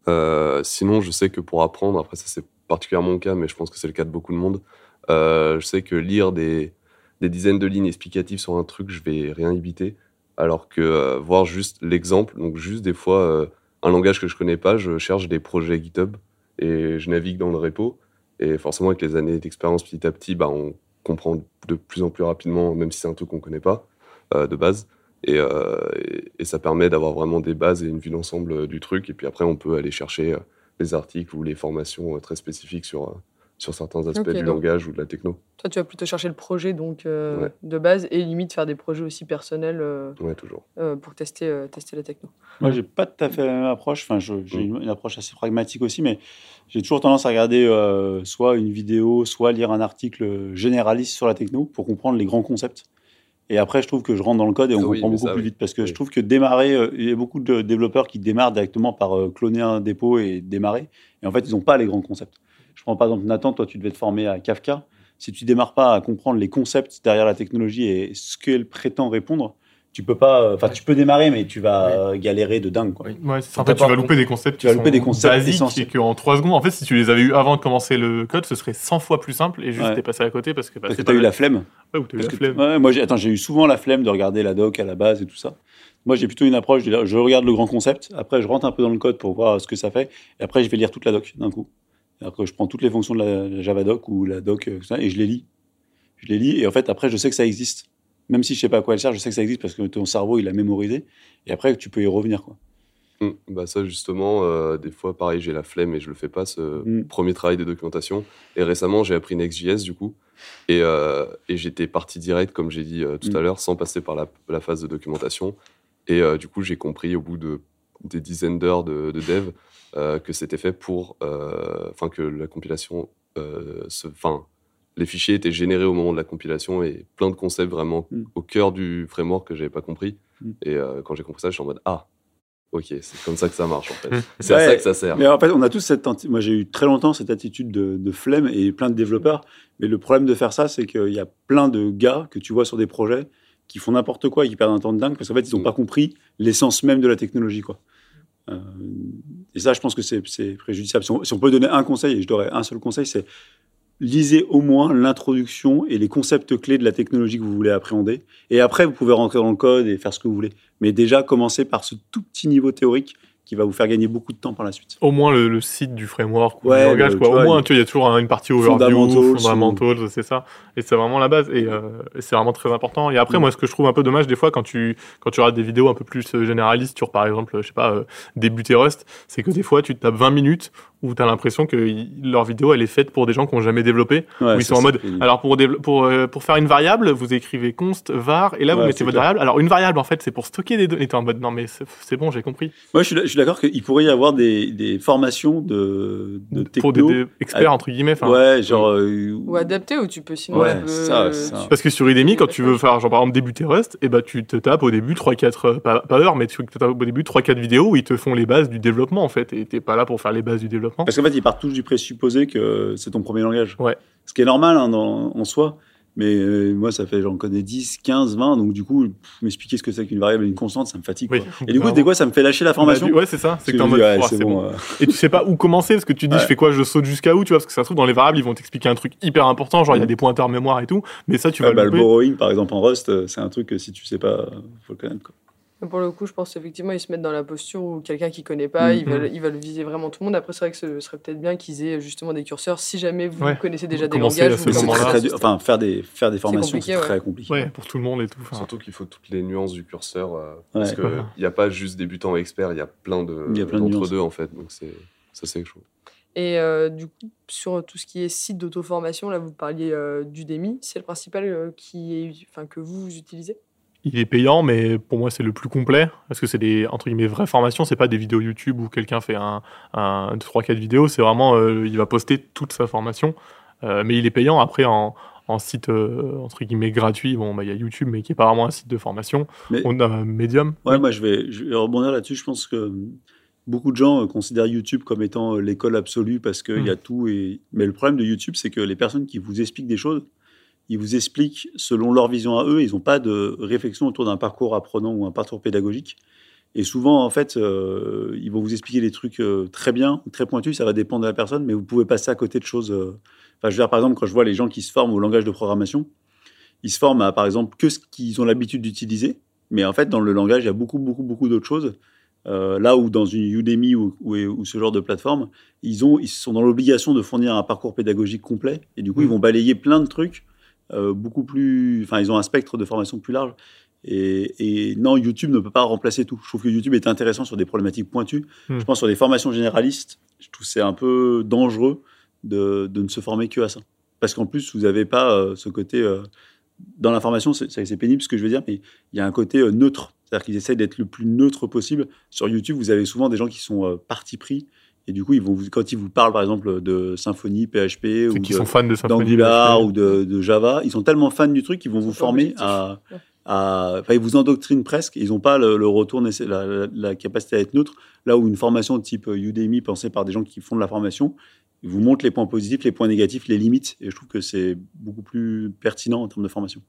Speaker 8: Euh, sinon, je sais que pour apprendre, après ça c'est particulièrement mon cas, mais je pense que c'est le cas de beaucoup de monde, euh, je sais que lire des, des, dizaines de lignes explicatives sur un truc, je vais rien éviter, alors que euh, voir juste l'exemple, donc juste des fois un langage que je connais pas, je cherche des projets GitHub et je navigue dans le repo, et forcément avec les années d'expérience petit à petit, bah, on comprend de plus en plus rapidement, même si c'est un truc qu'on connaît pas de base. Euh, et, et, ça permet d'avoir vraiment des bases et une vue d'ensemble euh, du truc. Et puis après, on peut aller chercher euh, les articles ou les formations très spécifiques sur, sur certains aspects du langage ou de la techno.
Speaker 1: Toi, tu vas plutôt chercher le projet donc, de base et limite faire des projets aussi personnels
Speaker 8: toujours.
Speaker 1: pour tester, tester la techno.
Speaker 3: Moi, j'ai pas tout à fait la même approche. Enfin, j'ai mm. une, approche assez pragmatique aussi, mais j'ai toujours tendance à regarder soit une vidéo, soit lire un article généraliste sur la techno pour comprendre les grands concepts. Et après, je trouve que je rentre dans le code et on comprend beaucoup plus vite. Parce que je trouve que démarrer, euh, il y a beaucoup de développeurs qui démarrent directement par euh, cloner un dépôt et démarrer. Et en fait, ils n'ont pas les grands concepts. Je prends par exemple Nathan, toi, tu devais te former à Kafka. Si tu démarres pas à comprendre les concepts derrière la technologie et ce qu'elle prétend répondre, tu peux pas euh, enfin tu peux démarrer mais tu vas euh, galérer de dingue quoi.
Speaker 4: Ouais, en fait tu vas louper des concepts tu vas louper des concepts basiques et qu'en 3 secondes en fait si tu les avais eu avant de commencer le code ce serait 100 fois plus simple et juste t'es passé à côté parce que
Speaker 3: parce, que t'as eu la flemme.
Speaker 4: Ouais, ou t'as eu la flemme.
Speaker 3: Ouais, moi j'ai attends, j'ai eu souvent la flemme de regarder la doc à la base et tout ça. Moi j'ai plutôt une approche de je regarde le grand concept, après je rentre un peu dans le code pour voir ce que ça fait et après je vais lire toute la doc d'un coup. Et après je prends toutes les fonctions de la, la Java doc ou la doc euh, et je les lis. Je les lis et en fait après je sais que ça existe même si je sais pas à quoi elle sert, je sais que ça existe parce que ton cerveau, il a mémorisé. Et après, tu peux y revenir. Quoi.
Speaker 8: Mmh. bah ça, justement, euh, des fois, pareil, j'ai la flemme et je le fais pas, ce mmh. premier travail de documentation. Et récemment, j'ai appris Next.js, du coup. Et, euh, et j'étais parti direct, comme j'ai dit euh, tout à mmh. l'heure, sans passer par la, phase de documentation. Et du coup, j'ai compris au bout de des dizaines d'heures de, de, dev que c'était fait pour. Enfin, que la compilation. se, les fichiers étaient générés au moment de la compilation et plein de concepts vraiment mm. au cœur du framework que j'avais pas compris. Mm. Et euh, quand j'ai compris ça, je suis en mode ah, ok, c'est comme ça que ça marche en fait. Mm. C'est à ça que ça sert.
Speaker 3: Mais en fait, on a tous cette. Moi, j'ai eu très longtemps cette attitude de, flemme et plein de développeurs. Mais le problème de faire ça, c'est qu'il y a plein de gars que tu vois sur des projets qui font n'importe quoi et qui perdent un temps de dingue parce qu'en fait, ils n'ont pas compris l'essence même de la technologie, quoi. Euh, et ça, je pense que c'est préjudiciable. Si on, peut donner un conseil, et je donnerais un seul conseil, c'est lisez au moins l'introduction et les concepts clés de la technologie que vous voulez appréhender. Et après, vous pouvez rentrer dans le code et faire ce que vous voulez. Mais déjà, commencez par ce tout petit niveau théorique qui va vous faire gagner beaucoup de temps par la suite.
Speaker 4: Au moins le, site du framework ou du langage, quoi. Au moins, tu il y a toujours une partie overview, fondamentals, c'est ça. Et c'est vraiment la base. Et, euh, c'est vraiment très important. Et après, mm. moi, ce que je trouve un peu dommage des fois, quand tu, quand tu regardes des vidéos un peu plus euh, généralistes sur, par exemple, je sais pas, euh, débuter Rust, c'est que des fois, tu tapes 20 minutes où tu as l'impression que leur vidéo, elle est faite pour des gens qui n'ont jamais développé. où ils sont en mode, alors pour, pour, pour faire une variable, vous écrivez const, var, et là, vous mettez votre variable. Alors, une variable, en fait, c'est pour stocker des données. Et en mode, non, mais c'est bon, j'ai compris.
Speaker 3: Moi, je suis d'accord qu'il pourrait y avoir des, des formations de, de techno.
Speaker 4: Pour des, experts, entre guillemets.
Speaker 3: Ouais, genre.
Speaker 1: Ou adapté, ou tu peux sinon.
Speaker 3: Ouais, ça, ça,
Speaker 4: Parce que sur Udemy, quand tu veux faire, genre, par exemple, débuter Rust, et eh ben, tu te tapes au début 3-4, pas, pas heures, mais tu te tapes au début 3-4 vidéos où ils te font les bases du développement, en fait. Et t'es pas là pour faire les bases du développement.
Speaker 3: Parce qu'en fait, ils partent tous du présupposé que c'est ton premier langage.
Speaker 4: Ouais.
Speaker 3: Ce qui est normal hein, en soi. Mais euh, moi, ça fait, j'en connais 10, 15, 20. Donc, du coup, m'expliquer ce que c'est qu'une variable et une constante, ça me fatigue. Et du coup, des quoi, ça me fait lâcher la formation.
Speaker 4: Bah, ouais, c'est ça. C'est que en mode, bon. Euh. Et tu sais pas où commencer parce que tu dis, je fais quoi, je saute jusqu'à où, tu vois, parce que ça se trouve, dans les variables, ils vont t'expliquer un truc hyper important, genre, il y a des pointeurs mémoire et tout. Mais ça, tu vas
Speaker 3: bah, le, le borrowing, par exemple, en Rust, euh, c'est un truc que si tu sais pas, faut le connaître, quoi.
Speaker 1: Pour le coup, je pense effectivement ils se mettent dans la posture où quelqu'un qui connaît pas, ils, veulent, ils veulent viser vraiment tout le monde. Après, c'est vrai que ce serait peut-être bien qu'ils aient justement des curseurs. Si jamais vous connaissez déjà des langages,
Speaker 3: vous très, enfin, faire des, faire des formations, c'est très compliqué.
Speaker 4: Ouais, pour tout le monde et tout.
Speaker 8: Surtout qu'il faut toutes les nuances du curseur. Euh, parce qu'il n'y a pas juste débutant et expert, il y a plein d'entre-deux en fait. Donc, c'est ça, c'est chaud.
Speaker 1: Et euh, du coup, sur tout ce qui est site d'auto-formation, là, vous parliez euh, d'Udemy. C'est le principal qui est, enfin, que vous, vous utilisez?
Speaker 4: Il est payant, mais pour moi, c'est le plus complet. Parce que c'est des, entre guillemets, vraies formations. C'est pas des vidéos YouTube où quelqu'un fait un, un 3-4 vidéos. C'est vraiment, euh, il va poster toute sa formation. Euh, mais il est payant. Après, en, en site, euh, entre guillemets, gratuit, bon, bah, il y a YouTube, mais qui est pas vraiment un site de formation.
Speaker 3: Mais-
Speaker 4: On a Medium.
Speaker 3: Ouais, moi je vais, je vais rebondir là-dessus. Je pense que beaucoup de gens considèrent YouTube comme étant l'école absolue parce qu'il y a tout. Et... Mais le problème de YouTube, c'est que les personnes qui vous expliquent des choses, ils vous expliquent selon leur vision à eux. Ils n'ont pas de réflexion autour d'un parcours apprenant ou un parcours pédagogique. Et souvent, en fait, euh, ils vont vous expliquer des trucs euh, très bien, très pointus. Ça va dépendre de la personne, mais vous pouvez passer à côté de choses. euh, Enfin, je veux dire, par exemple, quand je vois les gens qui se forment au langage de programmation, ils se forment à, par exemple, que ce qu'ils ont l'habitude d'utiliser. Mais en fait, dans le langage, il y a beaucoup, beaucoup, beaucoup d'autres choses. Là où dans une Udemy ou, ou- ou ce genre de plateforme, ils, ont, ils sont dans l'obligation de fournir un parcours pédagogique complet. Et du coup, ils vont balayer plein de trucs euh, beaucoup plus. Enfin, ils ont un spectre de formation plus large. Et, et non, YouTube ne peut pas remplacer tout. Je trouve que YouTube est intéressant sur des problématiques pointues.
Speaker 4: Hmm.
Speaker 3: Je pense sur des formations généralistes, je trouve c'est un peu dangereux de, de ne se former que à ça. Parce qu'en plus, vous n'avez pas euh, ce côté. euh, dans la formation, c'est pénible ce que je veux dire, mais il y a un côté euh, neutre. C'est-à-dire qu'ils essayent d'être le plus neutre possible. Sur YouTube, vous avez souvent des gens qui sont euh, parti pris. Et du coup, ils vont vous- quand ils vous parlent, par exemple, de Symfony, PHP, ou de-
Speaker 4: sont fans de Symfony.
Speaker 3: d'Angular
Speaker 4: PHP.
Speaker 3: ou de, de Java, ils sont tellement fans du truc qu'ils vont vous
Speaker 1: Ils
Speaker 3: former à, enfin, ils vous endoctrinent presque. Ils n'ont pas le, le retour, la, la- la capacité à être neutre. Là où une formation de type Udemy, pensée par des gens qui font de la formation, ils vous montrent les points positifs, les points négatifs, les limites. Et je trouve que c'est beaucoup plus pertinent en termes de formation.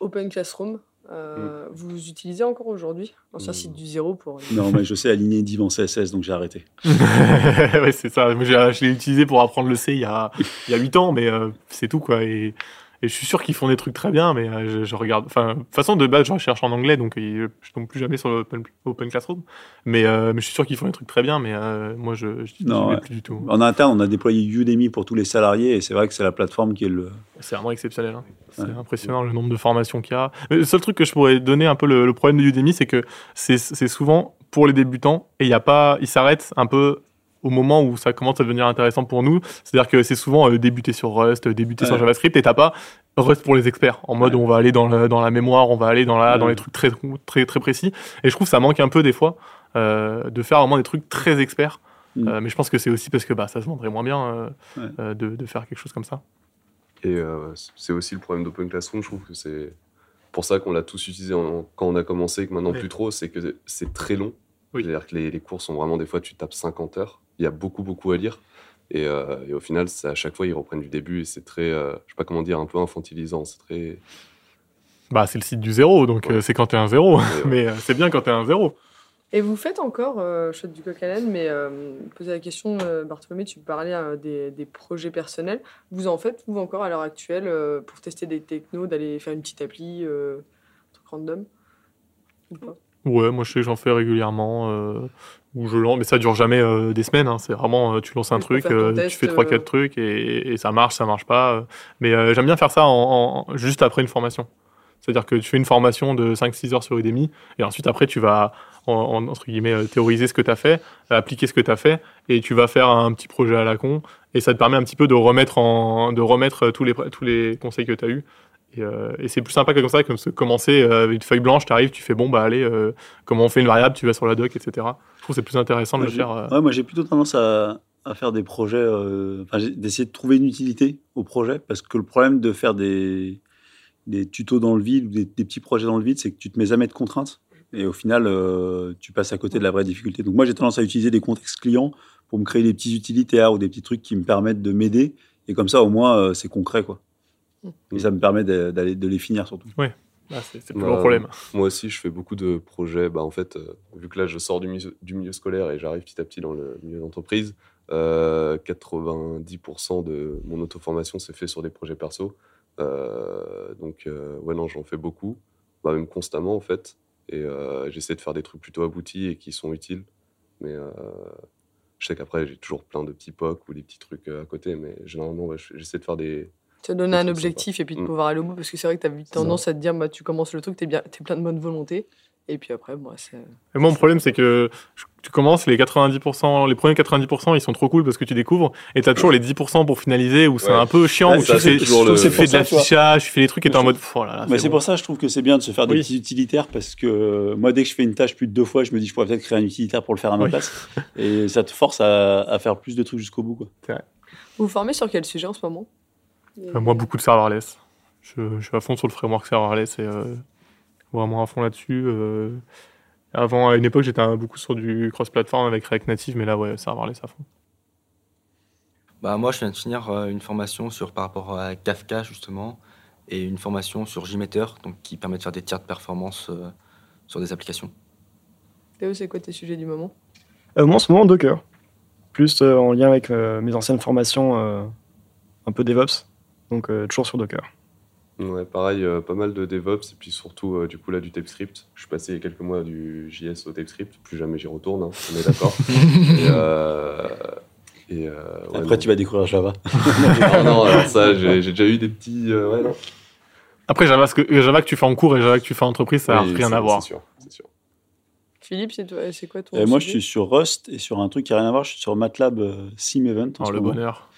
Speaker 1: Open Classroom, euh, vous utilisez encore aujourd'hui? L'ancien
Speaker 3: Mm.
Speaker 1: site du zéro pour.
Speaker 3: Non, mais je sais aligner div en CSS, donc j'ai arrêté.
Speaker 4: ouais, c'est ça. Moi, je l'ai utilisé pour apprendre le C il y a, il y a 8 ans, mais euh, c'est tout, quoi. Et, et je suis sûr qu'ils font des trucs très bien, mais euh, je, je regarde. Enfin, de toute façon, de base, je recherche en anglais, donc je tombe plus jamais sur l'Open Open Classroom. Mais, euh, mais je suis sûr qu'ils font des trucs très bien, mais euh, moi, je je
Speaker 3: Non, ouais.
Speaker 4: plus du tout.
Speaker 3: En interne, on a déployé Udemy pour tous les salariés et c'est vrai que c'est la plateforme qui est le.
Speaker 4: C'est vraiment exceptionnel. hein. C'est
Speaker 3: Ouais.
Speaker 4: impressionnant le nombre de formations qu'il y a. Mais Le seul truc que je pourrais donner un peu le, le problème de Udemy, c'est que c'est c'est souvent pour les débutants et il y a pas, ils s'arrêtent un peu au moment où ça commence à devenir intéressant pour nous. C'est-à-dire que c'est souvent euh, débuter sur Rust, euh, débuter sur. JavaScript et t'as pas Rust pour les experts. En mode
Speaker 3: Ouais.
Speaker 4: on va aller dans, le- dans la mémoire, on va aller dans, la, dans
Speaker 3: Ouais.
Speaker 4: les trucs très, très, très précis. Et je trouve que ça manque un peu des fois euh, de faire vraiment des trucs très experts.
Speaker 3: Mm.
Speaker 4: Euh, mais je pense que c'est aussi parce que bah, ça se vendrait moins bien euh,
Speaker 3: Ouais.
Speaker 4: euh, de, de faire quelque chose comme ça.
Speaker 8: Et euh, c'est aussi le problème d'Open Classroom, je trouve que c'est pour ça qu'on l'a tous utilisé en- quand on a commencé, que maintenant
Speaker 4: Ouais.
Speaker 8: plus trop, c'est que c'est très long.
Speaker 4: Oui.
Speaker 8: C'est-à-dire que les, les cours sont vraiment, des fois, tu tapes 50 heures, il y a beaucoup, beaucoup à lire. Et, euh, et au final, c'est à chaque fois, ils reprennent du début et c'est très, euh, je sais pas comment dire, un peu infantilisant. C'est très.
Speaker 4: Bah, c'est le site du zéro, donc
Speaker 8: Ouais.
Speaker 4: euh, c'est quand t'es un zéro.
Speaker 8: Ouais, ouais.
Speaker 4: mais euh, c'est bien quand t'es un zéro.
Speaker 1: Et vous faites encore, euh, je du coq à mais euh, poser la question, euh, Bartholomé, tu parlais euh, des, des projets personnels. Vous en faites, vous encore à l'heure actuelle, euh, pour tester des technos, d'aller faire une petite appli, euh, un truc random? Ou pas?
Speaker 4: Ouais, moi je sais que j'en fais régulièrement. Euh, où je lance, mais ça dure jamais euh, des semaines. hein. C'est vraiment, euh, tu lances un truc, euh,
Speaker 1: test,
Speaker 4: tu fais trois quatre trucs et, et ça marche, ça marche pas. Mais j'aime bien faire ça en, en- juste après une formation. C'est-à-dire que tu fais une formation de 5-6 heures sur Udemy et ensuite après tu vas en, en- entre guillemets théoriser ce que tu as fait, appliquer ce que tu as fait et tu vas faire un petit projet à la con et ça te permet un petit peu de remettre en de remettre tous les tous les conseils que tu as eu et, euh, et c'est plus sympa que comme ça de commencer euh, avec une feuille blanche, tu arrives, tu fais bon bah allez euh, comment on fait une variable, tu vas sur la doc etc. Je trouve que c'est plus intéressant de
Speaker 3: Moi,
Speaker 4: le faire. euh,
Speaker 3: ouais, moi, j'ai plutôt tendance à, à faire des projets, euh, d'essayer de trouver une utilité au projet, parce que le problème de faire des, des tutos dans le vide ou des, des petits projets dans le vide, c'est que tu te mets jamais de contraintes. Et au final, euh, tu passes à côté de la vraie difficulté. Donc moi, j'ai tendance à utiliser des contextes clients pour me créer des petits utilitaires ou des petits trucs qui me permettent de m'aider. Et comme ça, au moins, euh, c'est concret, quoi. Et ça me permet de- d'aller de les finir surtout.
Speaker 4: bah, c'est c'est le plus
Speaker 8: Bah,
Speaker 4: gros problème.
Speaker 8: Moi aussi, je fais beaucoup de projets. Bah, en fait, euh, vu que là, je sors du milieu, du milieu scolaire et j'arrive petit à petit dans le milieu d'entreprise, euh, 90% de mon auto-formation s'est fait sur des projets perso. Euh, donc, euh, ouais, non, j'en fais beaucoup, bah, même constamment en fait. Et euh, j'essaie de faire des trucs plutôt aboutis et qui sont utiles. Mais euh, je sais qu'après, j'ai toujours plein de petits POC ou des petits trucs euh, à côté. Mais généralement, ouais, je- j'essaie de faire des.
Speaker 1: Te donner un objectif et puis de
Speaker 8: Mm.
Speaker 1: pouvoir aller au bout, parce que c'est vrai que tu as vite tendance à te dire, bah, tu commences le truc, tu es, bien, t'es plein de bonne volonté. Et puis après, moi, c'est.
Speaker 4: Mon problème, c'est que je- tu commences, les 90%, les premiers 90%, ils sont trop cool parce que tu découvres, et t'as toujours les 10% pour finaliser où c'est
Speaker 8: Ouais.
Speaker 4: un peu chiant,
Speaker 3: Ouais,
Speaker 4: où tu
Speaker 3: c'est
Speaker 4: fais,
Speaker 3: toujours
Speaker 4: tu
Speaker 3: le-
Speaker 4: fais de l'affichage, tu fais des trucs et t'es en mode, oh là là,
Speaker 3: Mais c'est
Speaker 4: bon.
Speaker 3: pour ça, je trouve que c'est bien de se faire des
Speaker 4: Oui.
Speaker 3: petits utilitaires parce que moi, dès que je fais une tâche plus de deux fois, je me dis je pourrais peut-être créer un utilitaire pour le faire à ma
Speaker 4: Oui.
Speaker 3: place. Et ça te force à, à faire plus de trucs jusqu'au bout. Quoi.
Speaker 1: Vous vous formez sur quel sujet en ce moment?
Speaker 4: Euh, moi, beaucoup de serverless. Je, je suis à fond sur le framework serverless et euh, vraiment à fond là-dessus. euh. Avant, à une époque, j'étais beaucoup sur du cross-platform avec React Native, mais là, ouais, serverless à fond.
Speaker 7: Bah, moi, je viens de finir une formation sur, par rapport à Kafka, justement, et une formation sur JMeter, donc, qui permet de faire des tiers de performance euh, sur des applications.
Speaker 1: Théo, c'est quoi tes sujets du moment?
Speaker 6: Euh, moi, en ce moment, Docker. Plus euh, en lien avec euh, mes anciennes formations euh, un peu DevOps. Donc, euh, toujours sur Docker.
Speaker 8: Ouais, pareil, euh, pas mal de DevOps et puis surtout euh, du coup là du TypeScript. Je suis passé il y a quelques mois du JS au TypeScript, plus jamais j'y retourne, hein, on est d'accord. et euh, et, euh, ouais,
Speaker 3: Après,
Speaker 8: non.
Speaker 3: tu vas découvrir Java.
Speaker 8: non, non, alors ça, j'ai j'ai déjà eu des petits. euh, ouais, non.
Speaker 4: Après, Java, ce que, Java que tu fais en cours et Java que tu fais en entreprise, ça n'a
Speaker 8: Oui,
Speaker 4: rien
Speaker 8: c'est-
Speaker 4: à voir.
Speaker 8: C'est sûr, c'est sûr.
Speaker 1: Philippe, c'est toi- c'est quoi ton
Speaker 3: Et moi, je suis sur Rust et sur un truc qui n'a rien à voir. Je suis sur MATLAB euh, Sim Event en
Speaker 4: Oh,
Speaker 3: ce
Speaker 4: le
Speaker 3: moment,
Speaker 4: bonheur.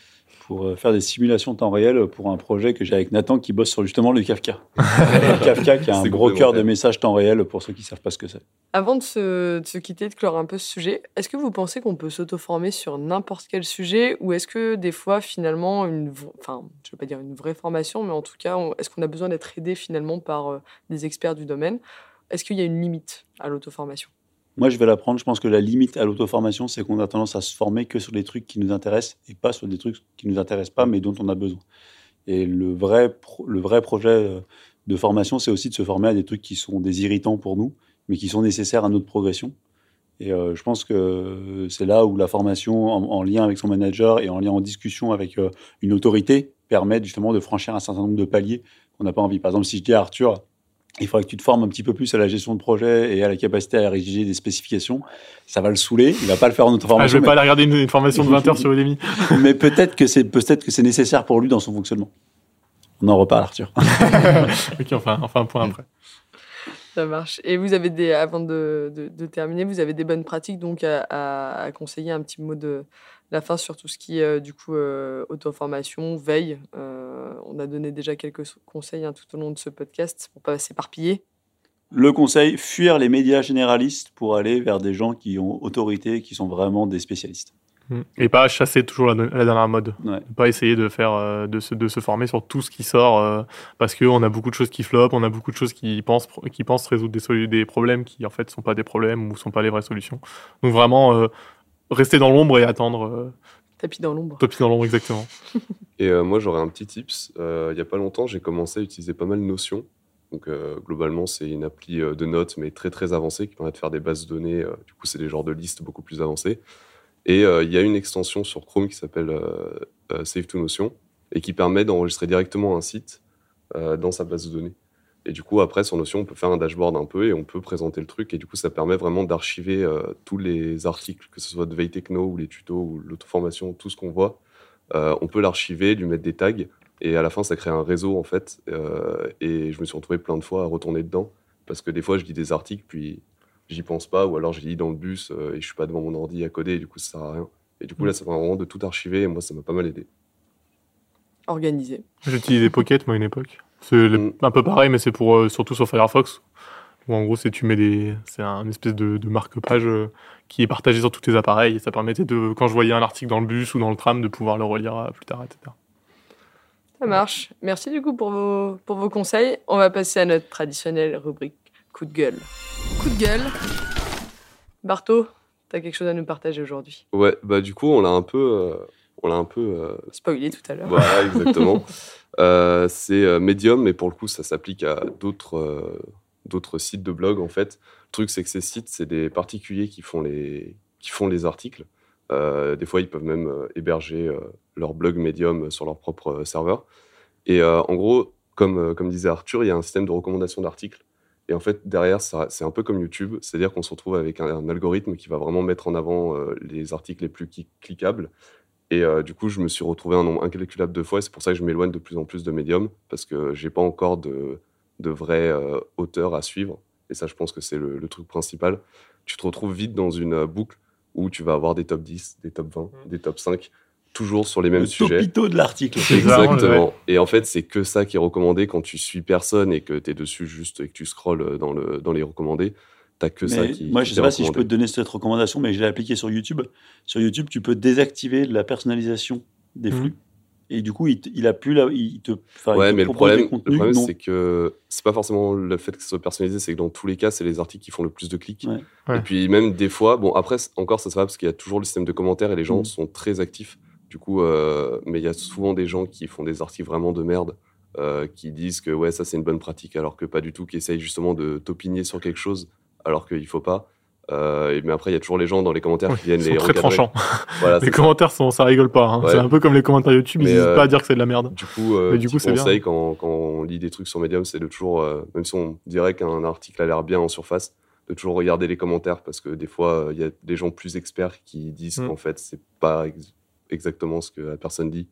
Speaker 3: Pour euh, faire des simulations temps réel pour un projet que j'ai avec Nathan qui bosse sur justement le Kafka. Le Kafka qui est un
Speaker 8: C'est
Speaker 3: broker de messages temps réel pour ceux qui savent pas ce que c'est.
Speaker 1: Avant de se, de se quitter, de clore un peu ce sujet, est-ce que vous pensez qu'on peut s'auto-former sur n'importe quel sujet ou est-ce que des fois, finalement, une, enfin, je veux pas dire une vraie formation, mais en tout cas, est-ce qu'on a besoin d'être aidé finalement par euh, des experts du domaine? Est-ce qu'il y a une limite à l'auto-formation?
Speaker 3: Moi, je vais l'apprendre. Je pense que la limite à l'auto-formation, c'est qu'on a tendance à se former que sur des trucs qui nous intéressent et pas sur des trucs qui nous intéressent pas, mais dont on a besoin. Et le vrai, le vrai projet euh, de formation, c'est aussi de se former à des trucs qui sont des irritants pour nous, mais qui sont nécessaires à notre progression. Et euh, je pense que c'est là où la formation en, en lien avec son manager et en lien en discussion avec euh, une autorité permet justement de franchir un certain nombre de paliers qu'on n'a pas envie. Par exemple, si je dis à Arthur, il faudrait que tu te formes un petit peu plus à la gestion de projet et à la capacité à rédiger des spécifications, ça va le saouler. Il va pas le faire en
Speaker 4: Ah, je vais pas aller regarder une, une formation de 20 heures sur Udemy.
Speaker 3: mais, mais peut-être que c'est peut-être que c'est nécessaire pour lui dans son fonctionnement. On en reparle, Arthur.
Speaker 4: ok, enfin, enfin un point après.
Speaker 1: Ça marche. Et vous avez des, avant de, de- de terminer, vous avez des bonnes pratiques donc à, à- à conseiller un petit mot de la fin sur tout ce qui est euh, du coup euh, auto-formation, veille. Euh, on a donné déjà quelques conseils hein, tout au long de ce podcast pour pas s'éparpiller.
Speaker 3: Le conseil, fuir les médias généralistes pour aller vers des gens qui ont autorité, qui sont vraiment des spécialistes.
Speaker 4: Mm. Et pas chasser toujours la, la dernière mode.
Speaker 3: Ouais.
Speaker 4: Pas essayer de faire, de, se, de se former sur tout ce qui sort euh, parce qu'on a beaucoup de choses qui flopent, on a beaucoup de choses qui pensent, qui pensent résoudre des, problèmes qui en fait sont pas des problèmes ou sont pas les vraies solutions. Donc vraiment euh, rester dans l'ombre et attendre. Euh,
Speaker 1: Tapis dans l'ombre.
Speaker 4: tapis dans l'ombre exactement.
Speaker 8: Et euh, moi, j'aurais un petit tips. Euh, il y a pas longtemps, j'ai commencé à utiliser pas mal Notion. Donc, euh, globalement, c'est une appli euh, de notes, mais très très avancée, qui permet de faire des bases de données. euh, du coup, c'est des genres de listes beaucoup plus avancées. Et euh, il y a une extension sur Chrome qui s'appelle euh, euh, Save to Notion et qui permet d'enregistrer directement un site euh, dans sa base de données. Et du coup, après, sur Notion, on peut faire un dashboard un peu et on peut présenter le truc. Et du coup, ça permet vraiment d'archiver euh, tous les articles, que ce soit de veille techno ou les tutos ou l'auto-formation, tout ce qu'on voit. Euh, on peut l'archiver, lui mettre des tags. Et à la fin, ça crée un réseau, en fait. Euh, et je me suis retrouvé plein de fois à retourner dedans. Parce que des fois, je lis des articles, puis j'y pense pas. Ou alors, je lis dans le bus euh, et je suis pas devant mon ordi à coder. Et du coup, ça sert à rien. Et du coup, là, ça permet vraiment de tout archiver. Et moi, ça m'a pas mal aidé.
Speaker 1: Organisé.
Speaker 4: J'utilisais Pocket moi à une époque. C'est
Speaker 8: Mm.
Speaker 4: un peu pareil, mais c'est pour euh, surtout sur Firefox. Où en gros, c'est tu mets des, c'est un espèce de, de marque-page euh, qui est partagé sur tous tes appareils. Et ça permettait de, quand je voyais un article dans le bus ou dans le tram, de pouvoir le relire euh, plus tard, etc.
Speaker 1: Ça marche. Merci du coup pour vos, pour vos conseils. On va passer à notre traditionnelle rubrique coup de gueule. Coup de gueule. Barto, t'as quelque chose à nous partager aujourd'hui?
Speaker 8: Ouais, bah du coup, on l'a un peu... on l'a un peu... euh,
Speaker 1: Spoilé tout à l'heure.
Speaker 8: Voilà, exactement. Euh, c'est euh, Medium, mais pour le coup, ça s'applique à d'autres euh, d'autres sites de blog, en fait. Le truc, c'est que ces sites, c'est des particuliers qui font les, qui font les articles. Des fois, ils peuvent même héberger leur blog Medium sur leur propre serveur. Et en gros, comme, comme disait Arthur, il y a un système de recommandation d'articles. Et en fait, derrière, c'est un peu comme YouTube, c'est-à-dire qu'on se retrouve avec un, un algorithme qui va vraiment mettre en avant euh, les articles les plus cliquables. Et euh, du coup, je me suis retrouvé un nombre incalculable de fois. et C'est pour ça que je m'éloigne de plus en plus de Medium, parce que j'ai pas encore de, de vrais euh, auteurs à suivre. et ça, je pense que c'est le, le truc principal, tu te retrouves vite dans une euh, boucle où tu vas avoir des top 10, des top 20, des top 5, toujours sur les mêmes
Speaker 3: Le
Speaker 8: sujets.
Speaker 3: topito de l'article.
Speaker 8: Exactement. Et en fait, c'est que ça qui est recommandé quand tu suis personne et que tu es dessus juste et que tu scrolles dans, le, dans les recommandés. T'as que ça qui.
Speaker 3: moi,
Speaker 8: qui
Speaker 3: je sais pas si je peux te donner cette recommandation, mais je l'ai appliqué sur YouTube. Sur YouTube, tu peux désactiver la personnalisation des
Speaker 4: Mhm.
Speaker 3: flux. Et du coup, il, il a plus là, il te, il
Speaker 8: Ouais,
Speaker 3: te
Speaker 8: mais le problème, le problème c'est que c'est pas forcément le fait que ce soit personnalisé, c'est que dans tous les cas, c'est les articles qui font le plus de clics.
Speaker 3: Ouais.
Speaker 4: Ouais.
Speaker 8: Et puis même des fois, bon après encore ça se va parce qu'il y a toujours le système de commentaires et les gens
Speaker 3: Mm.
Speaker 8: sont très actifs. Du coup, euh, mais il y a souvent des gens qui font des articles vraiment de merde, euh, qui disent que ouais ça c'est une bonne pratique alors que pas du tout, qui essayent justement de t'opinier sur quelque chose alors qu'il faut pas. Euh, mais après, il y a toujours les gens dans les commentaires qui viennent
Speaker 4: Ils
Speaker 8: les
Speaker 4: sont très
Speaker 8: recadrer.
Speaker 4: tranchants.
Speaker 8: Voilà,
Speaker 4: Les
Speaker 8: c'est ça.
Speaker 4: commentaires, sont, ça rigole pas. hein.
Speaker 8: Ouais.
Speaker 4: C'est un peu comme les commentaires YouTube, ils
Speaker 8: Mais,
Speaker 4: n'hésitent
Speaker 8: euh,
Speaker 4: pas à dire que c'est de la merde.
Speaker 8: Du coup, euh,
Speaker 4: Mais du coup, c'est bien.
Speaker 8: conseil quand, quand on lit des trucs sur Medium, c'est de toujours, euh, même si on dirait qu'un article a l'air bien en surface, de toujours regarder les commentaires parce que des fois, euh, il y a des gens plus experts qui disent
Speaker 4: Mm.
Speaker 8: qu'en fait, c'est pas ex- exactement ce que la personne dit.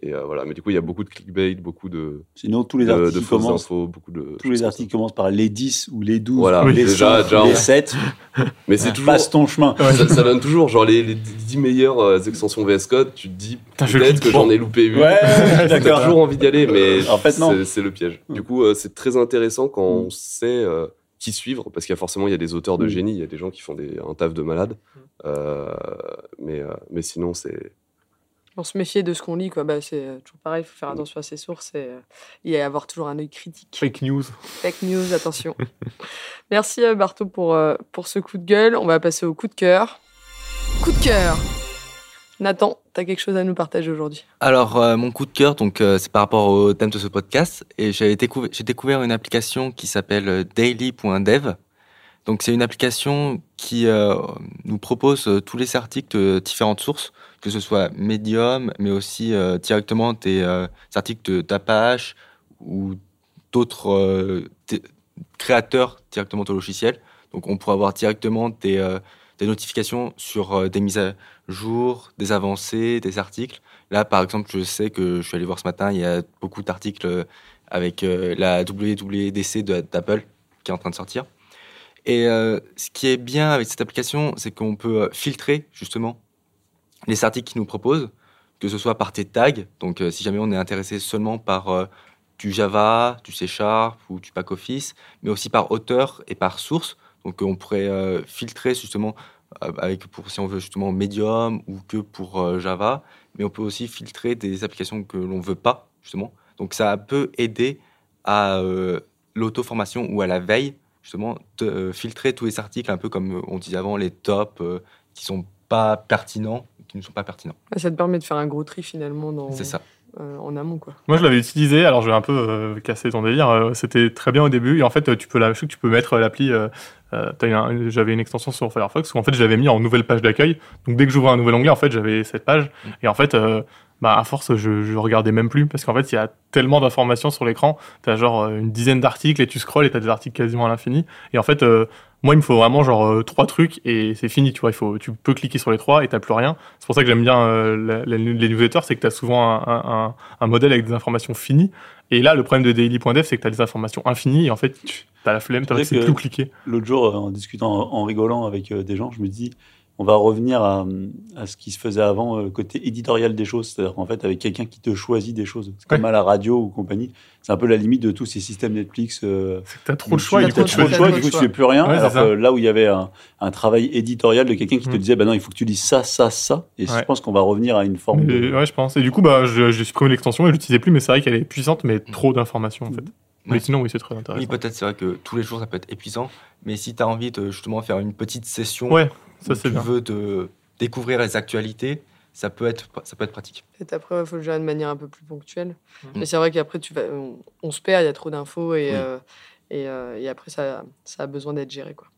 Speaker 8: Et euh, voilà. Mais du coup, il y a beaucoup de clickbait, beaucoup de,
Speaker 3: Sinon, tous les
Speaker 8: de,
Speaker 3: articles
Speaker 8: de fausses
Speaker 3: commencent.
Speaker 8: infos, beaucoup de.
Speaker 3: Tous les articles commencent par les 10 ou les 12
Speaker 8: Voilà,
Speaker 3: ou les
Speaker 8: déjà-
Speaker 3: 5
Speaker 8: déjà,
Speaker 3: les
Speaker 8: on-
Speaker 3: 7.
Speaker 8: Mais c'est toujours.
Speaker 3: Passe ton chemin.
Speaker 8: Ça, ça donne toujours, genre les, les 10 meilleures euh, extensions VS Code, tu te dis peut-être que j'en ai loupé une.
Speaker 3: Ouais,
Speaker 8: T'as toujours envie d'y aller, mais
Speaker 3: En fait, non.
Speaker 8: c'est- le piège. Du coup, euh, c'est très intéressant quand on sait euh, qui suivre, parce qu'il y a forcément il y a des auteurs de
Speaker 3: Mm.
Speaker 8: génie, il y a des gens qui font des, un taf de malade. Euh, mais, euh, mais sinon, c'est.
Speaker 1: On se méfier de ce qu'on lit, quoi. Bah, c'est euh, toujours pareil, il faut faire attention à ses sources et, euh, et avoir toujours un œil critique.
Speaker 4: Fake news.
Speaker 1: Fake news, attention. Merci euh, Barto pour, euh, pour ce coup de gueule. On va passer au coup de cœur. Coup de cœur Nathan, t'as quelque chose à nous partager aujourd'hui?
Speaker 7: Alors, euh, mon coup de cœur, donc, euh, c'est par rapport au thème de ce podcast. Et j'ai découvert, j'ai découvert une application qui s'appelle daily.dev. Donc, c'est une application qui euh, nous propose euh, tous les articles de différentes sources, que ce soit Medium, mais aussi euh, directement des euh, articles de- ou d'autres euh, créateurs directement de logiciels. Donc, on pourra avoir directement des, notifications sur des mises à jour, des avancées, des articles. Là, par exemple, je sais que je suis allé voir ce matin, il y a beaucoup d'articles avec la WWDC d'Apple qui est en train de sortir. Et ce qui est bien avec cette application, c'est qu'on peut filtrer justement les articles qu'ils nous proposent, que ce soit par tes tags. Donc, euh, si jamais on est intéressé seulement par euh, du Java, du C Sharp ou du Pack Office, mais aussi par auteur et par source. Donc, on pourrait euh, filtrer justement avec pour si on veut justement Medium ou que pour Java, mais on peut aussi filtrer des applications que l'on veut pas justement. Donc, ça peut aider à l'auto-formation ou à la veille justement de filtrer tous les articles, un peu comme on disait avant, les tops qui sont pas pertinents, qui ne sont pas pertinents.
Speaker 1: Ça te permet de faire un gros tri finalement dans,
Speaker 7: C'est ça.
Speaker 1: euh, en amont. Quoi.
Speaker 4: Moi, je l'avais utilisé. Alors, je vais un peu euh, casser ton délire. euh, C'était très bien au début. Et en fait, tu peux, la, je sais que tu peux mettre l'appli. Euh, un- j'avais une extension sur Firefox où en fait, je l'avais mis en nouvelle page d'accueil. Donc, dès que j'ouvrais un nouvel onglet, en fait, j'avais cette page. Et en fait, euh, bah, à force, je, je regardais même plus parce qu'en fait, il y a tellement d'informations sur l'écran. T'as genre euh, une dizaine d'articles et tu scrolles et t'as des articles quasiment à l'infini. Et en fait, euh, moi, il me faut vraiment genre euh, trois trucs et c'est fini. Tu vois, il faut, tu peux cliquer sur les trois et t'as plus rien. C'est pour ça que j'aime bien la- la- les newsletters, c'est que t'as souvent un, un, un modèle avec des informations finies. Et là, le problème de daily.dev, c'est que t'as des informations infinies et en fait, tu as la flemme,
Speaker 3: que-
Speaker 4: plus où cliquer.
Speaker 3: L'autre jour, euh, en discutant, en, en rigolant avec euh, des gens, je me dis, on va revenir à, à ce qui se faisait avant, euh, le côté éditorial des choses. C'est-à-dire qu'en fait, avec quelqu'un qui te choisit des choses. C'est comme à la radio ou compagnie. C'est un peu la limite de tous ces systèmes Netflix. euh,
Speaker 4: C'est que t'as trop de choix.
Speaker 3: tu as trop de
Speaker 4: tu-
Speaker 3: choix, du coup, tu fais plus rien.
Speaker 4: Ouais,
Speaker 3: alors que là où il y avait un, un travail éditorial de quelqu'un qui te
Speaker 4: Mm.
Speaker 3: disait, bah non, il faut que tu lises ça, ça, ça. Et je
Speaker 4: Ouais.
Speaker 3: pense qu'on va revenir à une forme
Speaker 4: Mais,
Speaker 3: de.
Speaker 4: ouais, je pense. Et du coup, bah, je- j'ai supprimé l'extension et je l'utilisais plus, mais c'est vrai qu'elle est puissante, mais trop d'informations en fait. Mais
Speaker 7: Ouais.
Speaker 4: sinon, oui, c'est très
Speaker 7: Oui,
Speaker 4: intéressant.
Speaker 7: peut-être c'est vrai que tous les jours ça peut être épuisant, mais si tu as envie de justement faire une petite session
Speaker 4: Ouais, ça c'est
Speaker 7: tu
Speaker 4: bien.
Speaker 7: veux découvrir les actualités, ça peut être, ça peut être pratique.
Speaker 1: Et après, il faut le gérer de manière un peu plus ponctuelle.
Speaker 7: Mhm.
Speaker 1: Mais c'est vrai qu'après, tu vas, on, on se perd, il y a trop d'infos et,
Speaker 7: Oui.
Speaker 1: euh, et, euh, et après, ça, ça a besoin d'être géré. Quoi.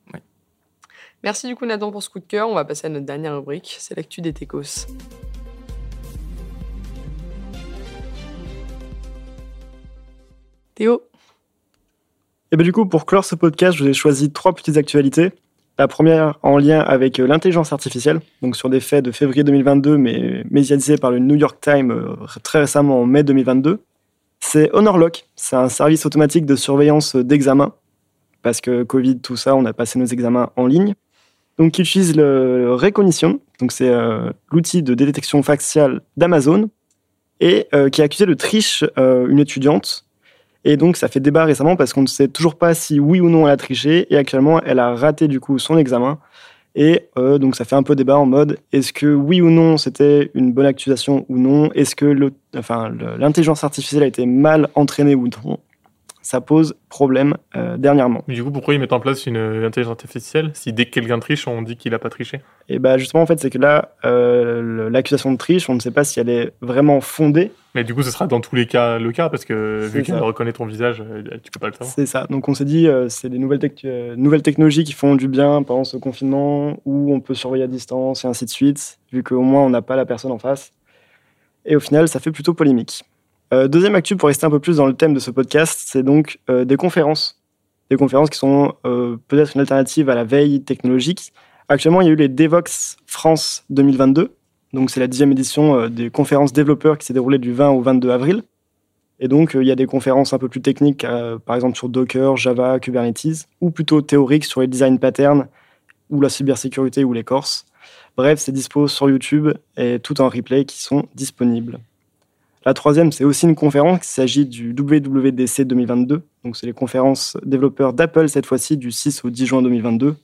Speaker 1: Merci du coup, Nathan, pour ce coup de cœur. On va passer à notre dernière rubrique c'est l'actu des techos. Théo,
Speaker 6: Et ben du coup, pour clore ce podcast, je vous ai choisi trois petites actualités. La première en lien avec euh, l'intelligence artificielle, donc sur des faits de février 2022, mais médiatisés par le New York Times euh, très récemment en mai 2022. C'est HonorLock, c'est un service automatique de surveillance d'examen. parce que Covid, tout ça, on a passé nos examens en ligne. Donc, il utilise le Recognition, donc c'est euh, l'outil de détection faciale d'Amazon, et euh, qui a accusé de triche euh, une étudiante. Et donc, ça fait débat récemment parce qu'on ne sait toujours pas si oui ou non elle a triché. Et actuellement, elle a raté du coup son examen. Et donc, ça fait un peu débat en mode est-ce que oui ou non c'était une bonne accusation ou non? Est-ce que l'intelligence artificielle a été mal entraînée ou non? Ça pose problème euh, dernièrement.
Speaker 4: Du coup, pourquoi ils mettent en place une intelligence artificielle si dès que quelqu'un triche, on dit qu'il n'a pas triché?
Speaker 6: Et bah justement, en fait, c'est que là, euh, l'accusation de triche, on ne sait pas si elle est vraiment fondée.
Speaker 4: Mais du coup, ce sera dans tous les cas le cas, parce que vu qu'il reconnaît ton visage, euh, tu peux pas le savoir.
Speaker 6: C'est ça. Donc on s'est dit, c'est des nouvelles, nouvelles technologies qui font du bien pendant ce confinement, où on peut surveiller à distance et ainsi de suite, vu qu'au moins on n'a pas la personne en face. Et au final, ça fait plutôt polémique. Euh, deuxième actu pour rester un peu plus dans le thème de ce podcast, c'est donc euh, des conférences. Des conférences qui sont euh, peut-être une alternative à la veille technologique. Actuellement, il y a eu les Devox France 2022. Donc, c'est la dixième édition des conférences développeurs qui s'est déroulée du 20 au 22 avril. Et donc, il y a des conférences un peu plus techniques, par exemple sur Docker, Java, Kubernetes, ou plutôt théoriques sur les design patterns, ou la cybersécurité ou les corses. Bref, c'est dispo sur YouTube et tout en replay qui sont disponibles. La troisième, c'est aussi une conférence. Il s'agit du WWDC 2022. Donc, c'est les conférences développeurs d'Apple cette fois-ci du 6 au 10 juin 2022.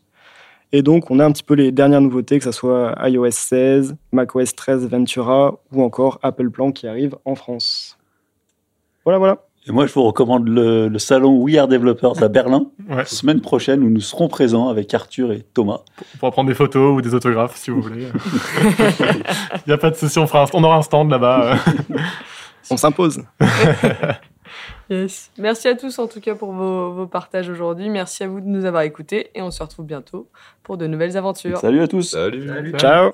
Speaker 6: Et donc, on a un petit peu les dernières nouveautés, que ce soit iOS 16, macOS 13 Ventura ou encore Apple Plan qui arrive en France. Voilà, voilà.
Speaker 3: Et moi, je vous recommande le, salon We Are Developers à Berlin, la semaine prochaine, où nous serons présents avec Arthur et Thomas.
Speaker 4: Pour, prendre des photos ou des autographes, si vous voulez. Il n'y a pas de souci, on, on aura un stand là-bas.
Speaker 6: on s'impose.
Speaker 1: yes. Merci à tous, en tout cas, pour vos, vos partages aujourd'hui. Merci à vous de nous avoir écoutés et on se retrouve bientôt pour de nouvelles aventures.
Speaker 3: Salut à tous.
Speaker 8: Salut.
Speaker 6: Ciao.